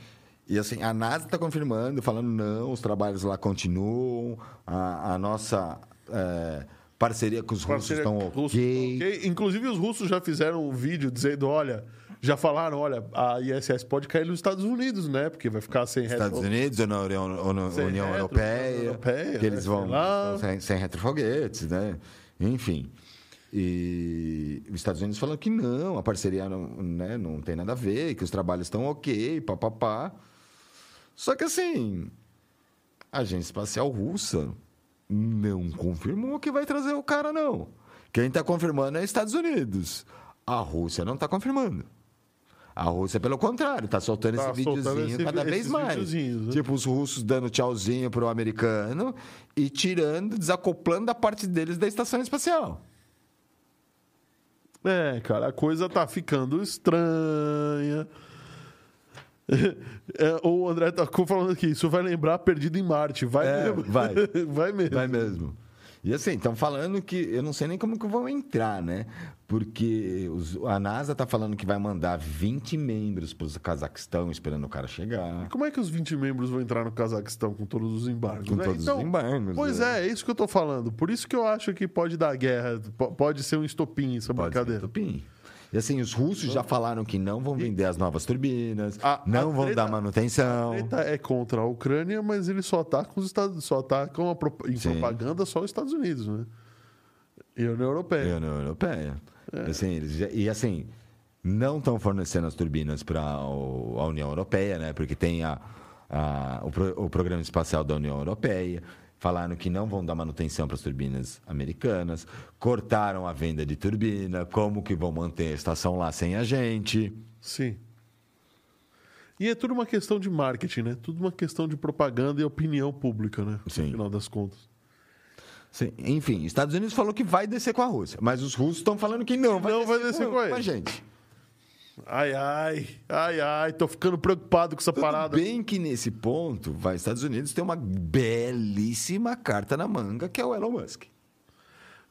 e assim a NASA está confirmando, falando não, os trabalhos lá continuam, a, a nossa é, parceria com os russos Parceria estão russa, ok. Inclusive, os russos já fizeram um vídeo dizendo: olha, Já falaram, olha, a ISS pode cair nos Estados Unidos, né? Porque vai ficar sem Estados retro- Unidos ou na União, ou na União retro, Europeia, Europeia, que eles né? vão sem, sem retrofoguetes, né? Enfim. E os Estados Unidos falando que não, a parceria não, né, não tem nada a ver, que os trabalhos estão ok, papapá. Só que assim, a agência espacial russa não confirmou que vai trazer o cara, não. Quem está confirmando é os Estados Unidos. A Rússia não está confirmando. A Rússia, pelo contrário, está soltando Tá esse videozinho esse- cada vez mais. né? Tipo, os russos dando tchauzinho pro americano e tirando, desacoplando a parte deles da estação espacial. É, cara, a coisa tá ficando estranha. <laughs> É, o André tá falando aqui, isso vai lembrar Perdido em Marte. Vai É, mesmo. vai. <laughs> vai mesmo. Vai mesmo. E assim, estão falando que. Eu não sei nem como que vão entrar, né? Porque os- a NASA tá falando que vai mandar 20 membros para o Cazaquistão esperando o cara chegar. Como é que os 20 membros vão entrar no Cazaquistão com todos os embargos? Com né? todos os embargos, Pois né? é, é isso que eu tô falando. Por isso que eu acho que pode dar guerra, po- pode ser um estopim essa Pode ser brincadeira. Tupim. E assim, os russos já falaram que não vão vender as novas turbinas, A- não a vão treta- dar manutenção. A treta é contra a Ucrânia, mas ele só atacam os Estados só atacam a em Sim. propaganda só os Estados Unidos, né? E a União E Europeia. a União Europeia. É. Assim, eles já- e assim, não estão fornecendo as turbinas para a União Europeia, né? Porque tem a, a- o, pro- o Programa Espacial da União Europeia. Falaram que não vão dar manutenção para as turbinas americanas. Cortaram a venda de turbina. Como que vão manter a estação lá sem a gente? Sim. E é tudo uma questão de marketing, né? Tudo uma questão de propaganda e opinião pública, né? Sim. No final das contas. Sim, Enfim, Estados Unidos falou que vai descer com a Rússia, mas os russos estão falando que não vai Não descer, vai descer com a eles. gente. Ai, ai, ai, ai, tô ficando preocupado com essa Tudo parada. bem que nesse ponto, vai Estados Unidos tem uma belíssima carta na manga, que é o Elon Musk.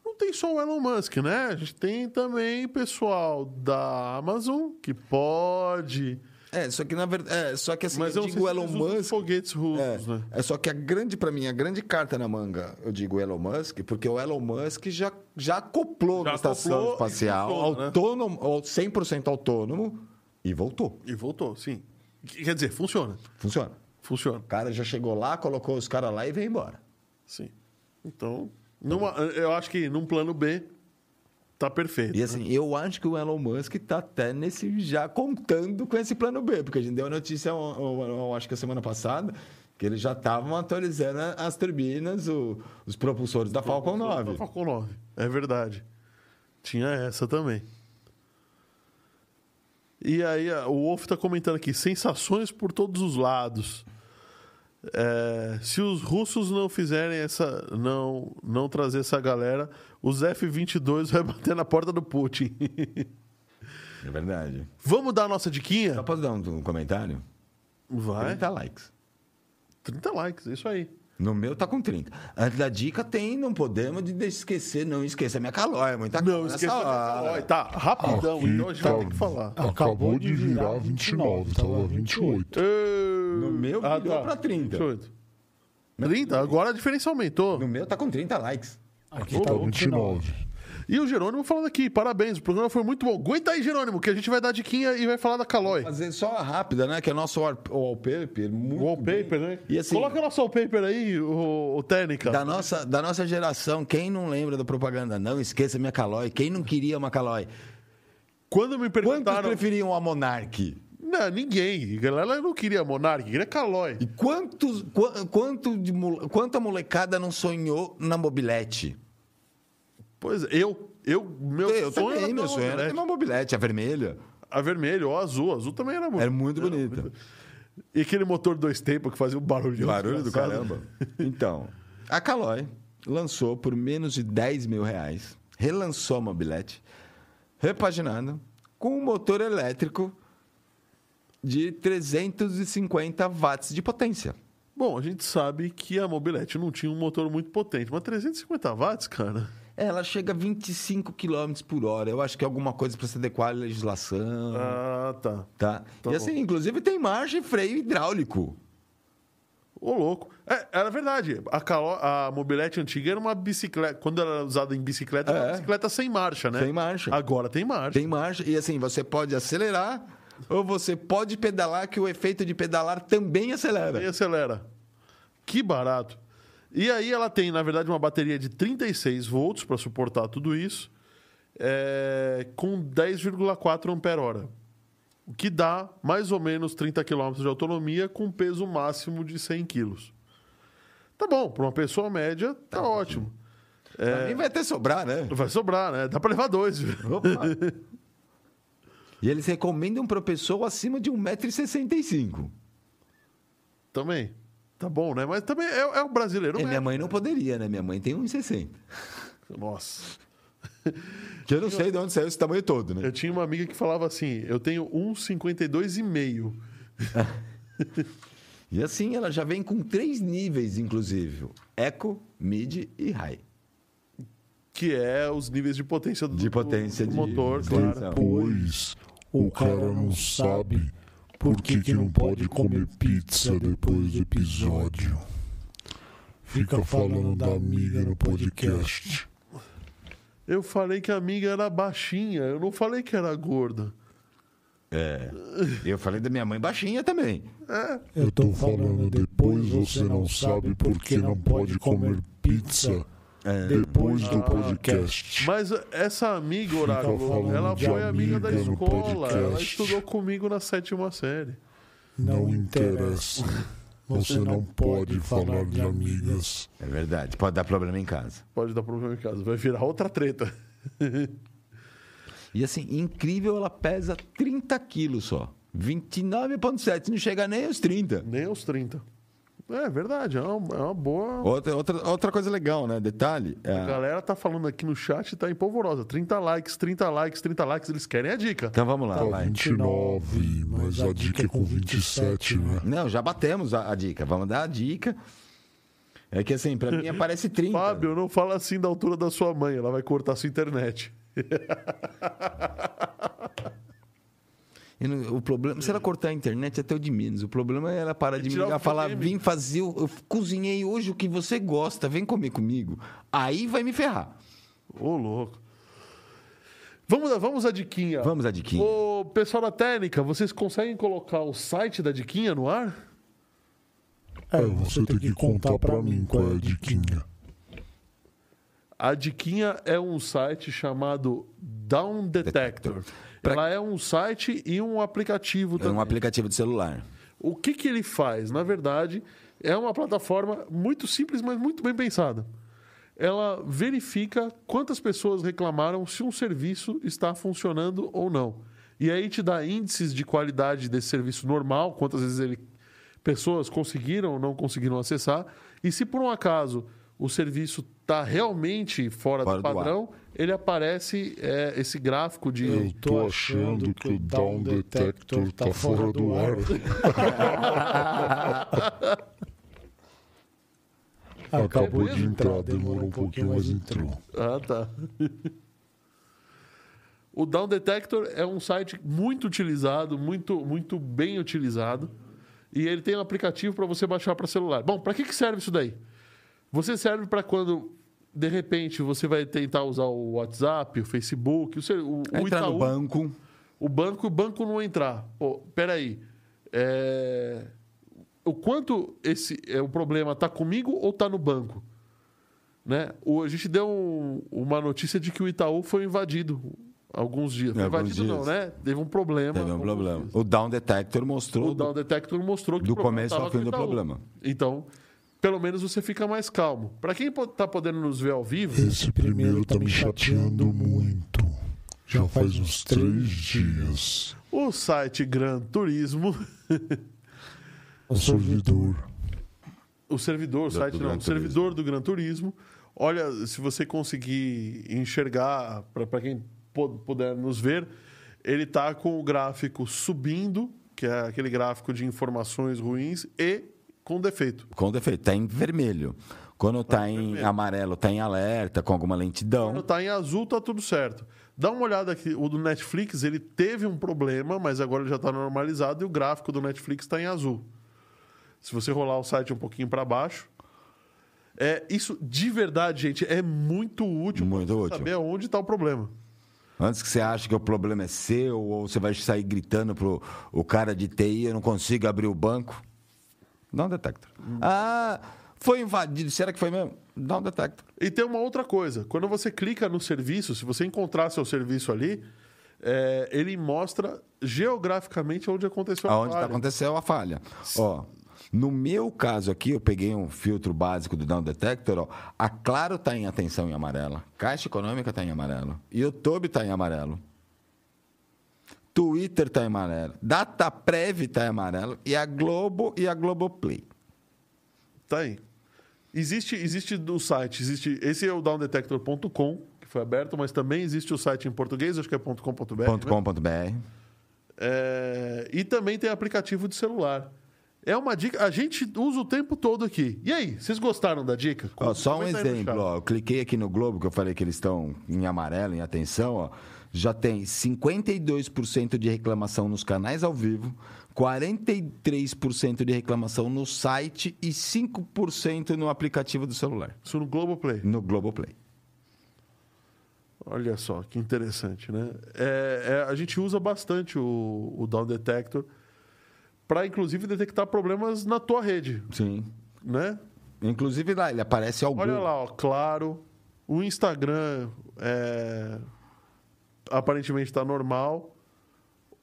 Não tem só o Elon Musk, né? A gente tem também pessoal da Amazon que pode. É, só que na verdade, é, só que assim, Mas eu eu digo Elon Musk, foguetes russos, é, né? é só que a grande para mim, a grande carta na manga, eu digo Elon Musk, porque o Elon Musk já já acoplou Já na estação acoplou espacial, funciona, né? autônomo, ou 100% autônomo e voltou. E voltou, sim. Quer dizer, funciona. Funciona. Funciona, O cara já chegou lá, colocou os caras lá e veio embora. sim. Então, numa, eu acho que num plano B tá perfeito. E assim, eu acho que o Elon Musk tá até nesse já contando com esse plano B, porque a gente deu a notícia, eu, eu- eu acho que a semana passada, que eles já estavam atualizando as turbinas, o- os propulsores da Falcon 9. Falcon 9. É verdade. Tinha essa também. E aí, o Wolf tá comentando aqui: sensações por todos os lados. É, se os russos não fizerem essa. Não, não trazer essa galera, os F-22 <laughs> vai bater na porta do Putin. É verdade. Vamos dar a nossa diquinha? Só posso dar um, um comentário? Vai. 30 likes. 30 likes, isso aí. No meu tá com 30. Antes da dica tem, não podemos de esquecer, não esqueça minha calória, muita Não, esqueça hora. Calói. Tá, rapidão, Aqui então a gente vai tá- ter que falar. Acabou de virar 29, tava 28. No meu virou pra 30. 28. 30? Agora a diferença aumentou. No meu tá com 30 likes. Aqui tá 29. E o Jerônimo falando aqui, parabéns, o programa foi muito bom. Aguenta aí, Jerônimo, que a gente vai dar diquinha e vai falar da Calói. Fazer só a rápida, né? Que é o nosso wall- wallpaper. Muito Wallpaper, bem. né? E assim, Coloca nosso wallpaper aí, o, o Técnica. da nossa, da nossa geração, quem não lembra da propaganda? Não esqueça minha Calói. Quem não queria uma Calói? Quando me Quantos perguntaram... preferiam a Monark? Não, ninguém. A galera não queria Monark, queria Calói. E quantos, qua- quanto de, quanta molecada não sonhou na mobilete? Pois é, eu... Eu, meu eu sonho também, era meu sonho era ter mobilete. uma mobilete, a vermelha. A vermelha ou a azul. A azul também era muito. Era muito bonita. E aquele motor dois tempos que fazia um barulho. Barulho do caramba. <laughs> Então, a Calói lançou por menos de 10 mil reais, relançou a mobilete, repaginada, com um motor elétrico de 350 watts de potência. Bom, a gente sabe que a mobilete não tinha um motor muito potente, mas 350 watts, cara. Ela chega a 25 km por hora. Eu acho que é alguma coisa para se adequar à legislação. Ah, tá. Tá? Tá e assim, inclusive tem marcha e freio hidráulico. Ô, louco. É, era verdade. A, calo- a mobilete antiga era uma bicicleta. Quando ela era usada em bicicleta, era uma É. bicicleta sem marcha, né? Sem marcha. Agora tem marcha. Tem marcha. E assim, você pode acelerar ou você pode pedalar, que o efeito de pedalar também acelera. E acelera. Que barato. E aí ela tem, na verdade, uma bateria de 36 volts para suportar tudo isso, é, com 10,4 ampere-hora. O que dá mais ou menos 30 km de autonomia com peso máximo de 100 kg. Tá bom, para uma pessoa média, tá, ótimo. Pra mim vai até sobrar, né? Vai sobrar, né? Dá para levar dois. <laughs> e eles recomendam para pessoa acima de 1,65m. Também. Tá bom, né? Mas também é, é o brasileiro E minha mãe não poderia, né? Minha mãe tem 1,60m. Nossa. <laughs> Que eu não sei de onde saiu esse tamanho todo, né? Eu tinha uma amiga que falava assim: eu tenho 1,52,5. <laughs> E assim, ela já vem com três níveis, inclusive: Eco, Mid e High. Que é os níveis de potência do, De potência do de- motor, de- claro. Então. Pois o cara não sabe por que, que não pode comer pizza depois do episódio. Fica falando da amiga no podcast. Eu falei que a amiga era baixinha, eu não falei que era gorda. É. Eu falei da minha mãe baixinha também. Eu tô falando depois você não sabe por que não pode comer pizza depois do podcast. Mas essa amiga, Oráculo, falando ela foi amiga da amiga no escola. Ela estudou comigo na sétima série. Não interessa. <laughs> Você não pode falar de amigas. É verdade. Pode dar problema em casa. Pode dar problema em casa. Vai virar outra treta. <laughs> E assim, incrível, ela pesa 30 quilos só. 29,7. Não chega nem aos 30. Nem aos 30. É verdade, é uma, é uma boa. Outra, outra, outra coisa legal, né? Detalhe. A é- galera tá falando aqui no chat, tá empolvorosa. 30 likes, 30 likes, 30 likes. Eles querem a dica. Então vamos lá, Tá vai. 29, mas a dica é com 27, né? Não, já batemos a, a dica. Vamos dar a dica. É que assim, pra mim aparece 30. Fábio, não fala assim da altura da sua mãe, ela vai cortar sua internet. <laughs> E no- o problema, se ela cortar a internet, até o de menos. O problema é ela parar de me ligar e falar: vim fazer. o- Eu cozinhei hoje o que você gosta, vem comer comigo. Aí vai me ferrar. Ô, louco. Vamos, vamos à diquinha. Vamos à diquinha. Ô, pessoal da técnica, vocês conseguem colocar o site da diquinha no ar? É, você tem que contar pra mim qual é a diquinha. A diquinha é um site chamado Down Detector. Pra- Ela é um site e um aplicativo É também. um aplicativo de celular. O que, que ele faz? Na verdade, é uma plataforma muito simples, mas muito bem pensada. Ela verifica quantas pessoas reclamaram se um serviço está funcionando ou não. E aí te dá índices de qualidade desse serviço normal, quantas vezes ele, pessoas conseguiram ou não conseguiram acessar. E se por um acaso o serviço está realmente fora, Fora do do padrão, ele aparece é, esse gráfico de. Eu tô achando que o Down Detector tá fora do ar. <laughs> Acabou de entrar, demorou um pouquinho, mas entrou. Ah, tá. o Down Detector é um site muito utilizado, muito, muito bem utilizado. E ele tem um aplicativo para você baixar para celular. Bom, para que, que serve isso daí? Você serve para quando, de repente, você vai tentar usar o WhatsApp, o Facebook, o, o, o Entrar Itaú, no banco. o banco, o banco não entrar. Pô, peraí. É... O quanto esse é, o problema está comigo ou está no banco? Né? O, a gente deu um- uma notícia de que o Itaú foi invadido alguns dias. Foi invadido não, né? Teve um problema. Teve um problema. dias. O Down Detector mostrou. O Down Detector mostrou que do começo ao fim do problema. Então, pelo menos você fica mais calmo. Para quem está podendo nos ver ao vivo, Esse primeiro tá me chateando muito. Já faz uns três dias. o site Gran Turismo <laughs> O servidor. o servidor, o Do- site não, Gran o servidor do Gran Turismo. Olha, se você conseguir enxergar, para quem pu- puder nos ver, ele está com o gráfico subindo, que é aquele gráfico de informações ruins, e com defeito. Com defeito. Está em vermelho. Quando está em vermelho. amarelo, está em alerta, com alguma Quando lentidão. está em azul, tá tudo certo. Dá uma olhada aqui, o do Netflix, ele teve um problema, mas agora ele já está normalizado e o gráfico do Netflix está em azul. Se você rolar o site um pouquinho para baixo. É, isso, de verdade, gente, é muito útil útil. saber onde está o problema. Antes que você ache que o problema é seu, ou você vai sair gritando pro o cara de TI, eu não consigo abrir o banco. Um detector. Ah, foi invadido. Será que foi mesmo? Um detector. E tem uma outra coisa. Quando você clica no serviço, se você encontrar seu serviço ali, é, ele mostra geograficamente onde aconteceu a Aonde tá falha. aconteceu a falha. Ó, no meu caso aqui, eu peguei um filtro básico do Down Detector. Ó, a Claro está em atenção em amarelo. Caixa Econômica está em amarelo. YouTube está em amarelo. Twitter está em amarelo. Dataprev está em amarelo. E a Globo e a Globoplay. Tá aí. Existe, existe do site, existe. Esse é o downdetector.com, que foi aberto, mas também existe o site em português, acho que é .com.br. né? .com.br. É, e também tem aplicativo de celular. É uma dica. A gente usa o tempo todo aqui. E aí, vocês gostaram da dica? Ó, só um exemplo, ó, eu cliquei aqui no Globo, que eu falei que eles estão em amarelo, em atenção, ó, já tem 52% de reclamação nos canais ao vivo, 43% de reclamação no site e 5% no aplicativo do celular, Isso no Globoplay. no Globoplay. Olha só, que interessante, né? É, é, a gente usa bastante o, o Down Detector para, inclusive, detectar problemas na tua rede, Sim. né? Inclusive lá, ele aparece algum. Olha lá, ó, claro. O Instagram é, aparentemente está normal.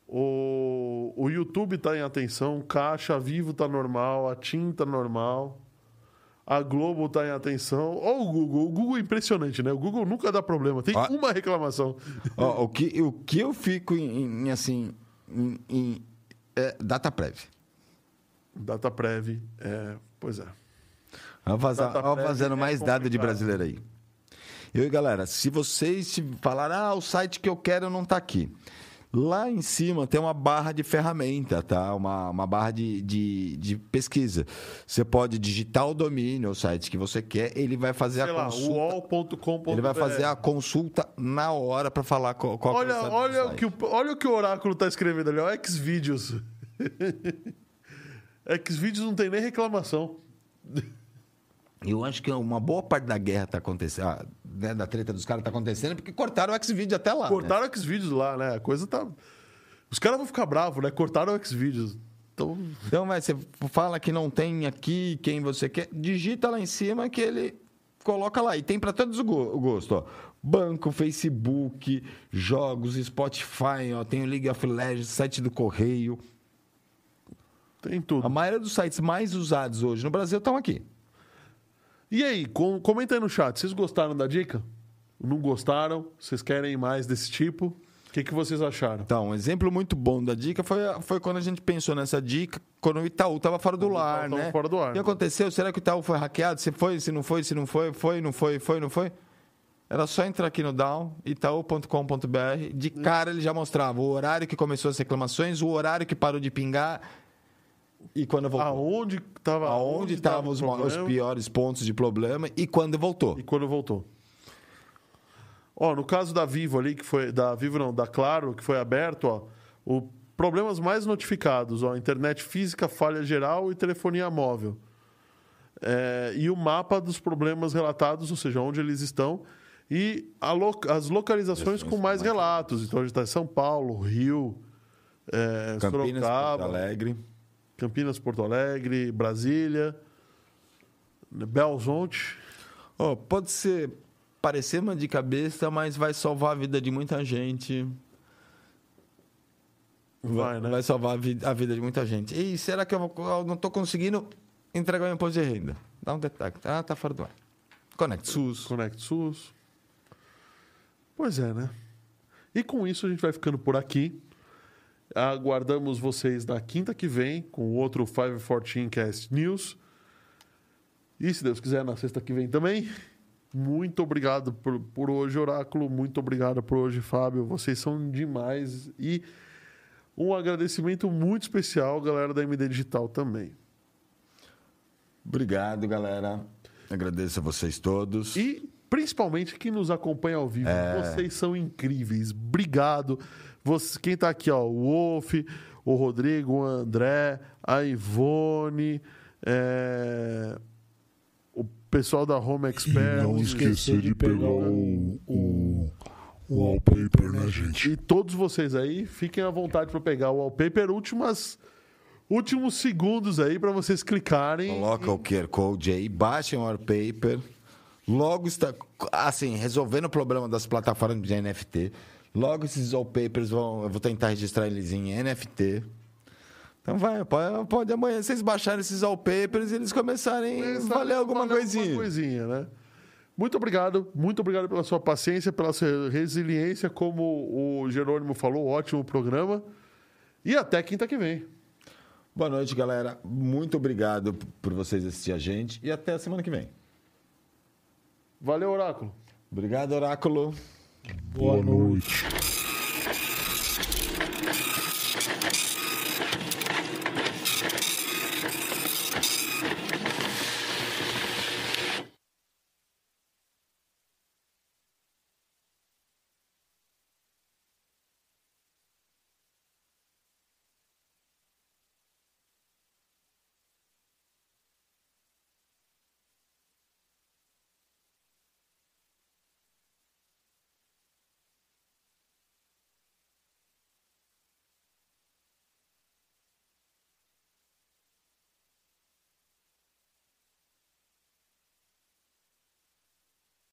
O, o YouTube está em atenção. Caixa Vivo está normal. A TIM está normal. A Globo está em atenção. Ou o Google. O Google é impressionante, né? O Google nunca dá problema. Tem uma reclamação. Ó, o, que, o que eu fico em, em, assim. Em, em é, DataPrev. DataPrev. É, pois é. DataPrev fazendo é mais dado de brasileiro aí. Eu e galera, se vocês te falarem, ah, o site que eu quero não está aqui. Lá em cima tem uma barra de ferramenta, tá? Uma, uma barra de, de, de pesquisa. Você pode digitar o domínio, o site que você quer, ele vai fazer Sei a lá, consulta. uol.com.br. Ele vai fazer a consulta na hora para falar qual, qual que é Olha, o olha, que o, olha o que o Oráculo tá escrevendo ali, ó. Xvideos. <laughs> Xvideos não tem nem reclamação. Eu acho que uma boa parte da guerra tá acontecendo, ah, né, da treta dos caras tá acontecendo porque cortaram o Xvideo até lá. né? Cortaram o Xvideos lá, né? A coisa tá. Os caras vão ficar bravos, né? Cortaram o Xvideos. Então, Então, vai, você fala que não tem aqui quem você quer, digita lá em cima que ele coloca lá. E tem para todos o gosto, ó. Banco, Facebook, jogos, Spotify, ó, tem o League of Legends, site do Correio. tem tudo. A maioria dos sites mais usados hoje no Brasil estão aqui. E aí, com, comenta aí no chat. Vocês gostaram da dica? Não gostaram? Vocês querem mais desse tipo? O que, que vocês acharam? Então, um exemplo muito bom da dica foi, foi quando a gente pensou nessa dica, quando o Itaú estava fora do lar, né? fora do ar. O que aconteceu? Será que o Itaú foi hackeado? Se foi, se não foi, se não foi, foi, não foi, foi, não foi? Era só entrar aqui no down, itaú.com.br. De cara ele já mostrava o horário que começou as reclamações, o horário que parou de pingar e quando voltou. Aonde estava Aonde estavam os, os piores pontos de problema e quando voltou. E quando voltou. Ó, no caso da Vivo ali, que foi. Da Vivo não, da Claro, que foi aberto, ó. O problemas mais notificados, ó. Internet física, falha geral e telefonia móvel. É, e o mapa dos problemas relatados, ou seja, onde eles estão. E a lo- as localizações com mais relatos. Então a gente está em São Paulo, Rio, é, Campinas, Sorocaba, Porto Alegre. Campinas, Porto Alegre, Brasília, Belzonte. Ó, pode ser parecer uma de cabeça, mas vai salvar a vida de muita gente. Vai, né? Vai salvar a vi- a vida de muita gente. E será que eu, vou- eu não estou conseguindo entregar o imposto de renda? Dá um detector. Ah, tá fora do ar. Conect SUS. Conect SUS. Pois é, né? E com isso a gente vai ficando por aqui. Aguardamos vocês na quinta que vem com o outro 514 Cast News. E se Deus quiser, na sexta que vem também. Muito obrigado por, por hoje, Oráculo. Muito obrigado por hoje, Fábio. Vocês são demais. E um agradecimento muito especial, galera da MD Digital também. Obrigado, galera. Agradeço a vocês todos. E principalmente quem nos acompanha ao vivo. Vocês são incríveis. Obrigado. Você, quem está aqui, ó, o Wolf, o Rodrigo, o André, a Ivone, É, O pessoal da Home E Expert. não esquecer de pegar o, o, o wallpaper, né, gente? E todos vocês aí, fiquem à vontade para pegar o wallpaper. Últimas, últimos segundos aí para vocês clicarem. Coloca o QR Code aí, baixem o wallpaper. Logo está, assim, resolvendo o problema das plataformas de NFT. Logo esses wallpapers vão, eu vou tentar registrar eles em NFT. Então vai, pode, pode amanhã vocês baixarem esses wallpapers e eles começarem a valer alguma valer coisinha. Alguma coisinha, né? Muito obrigado, muito obrigado pela sua paciência, pela sua resiliência, como o Jerônimo falou, ótimo programa. E até quinta que vem. Boa noite, galera. Muito obrigado por vocês assistir a gente e até a semana que vem. Valeu, Oráculo. Obrigado, Oráculo. Boa, Boa noite. noite.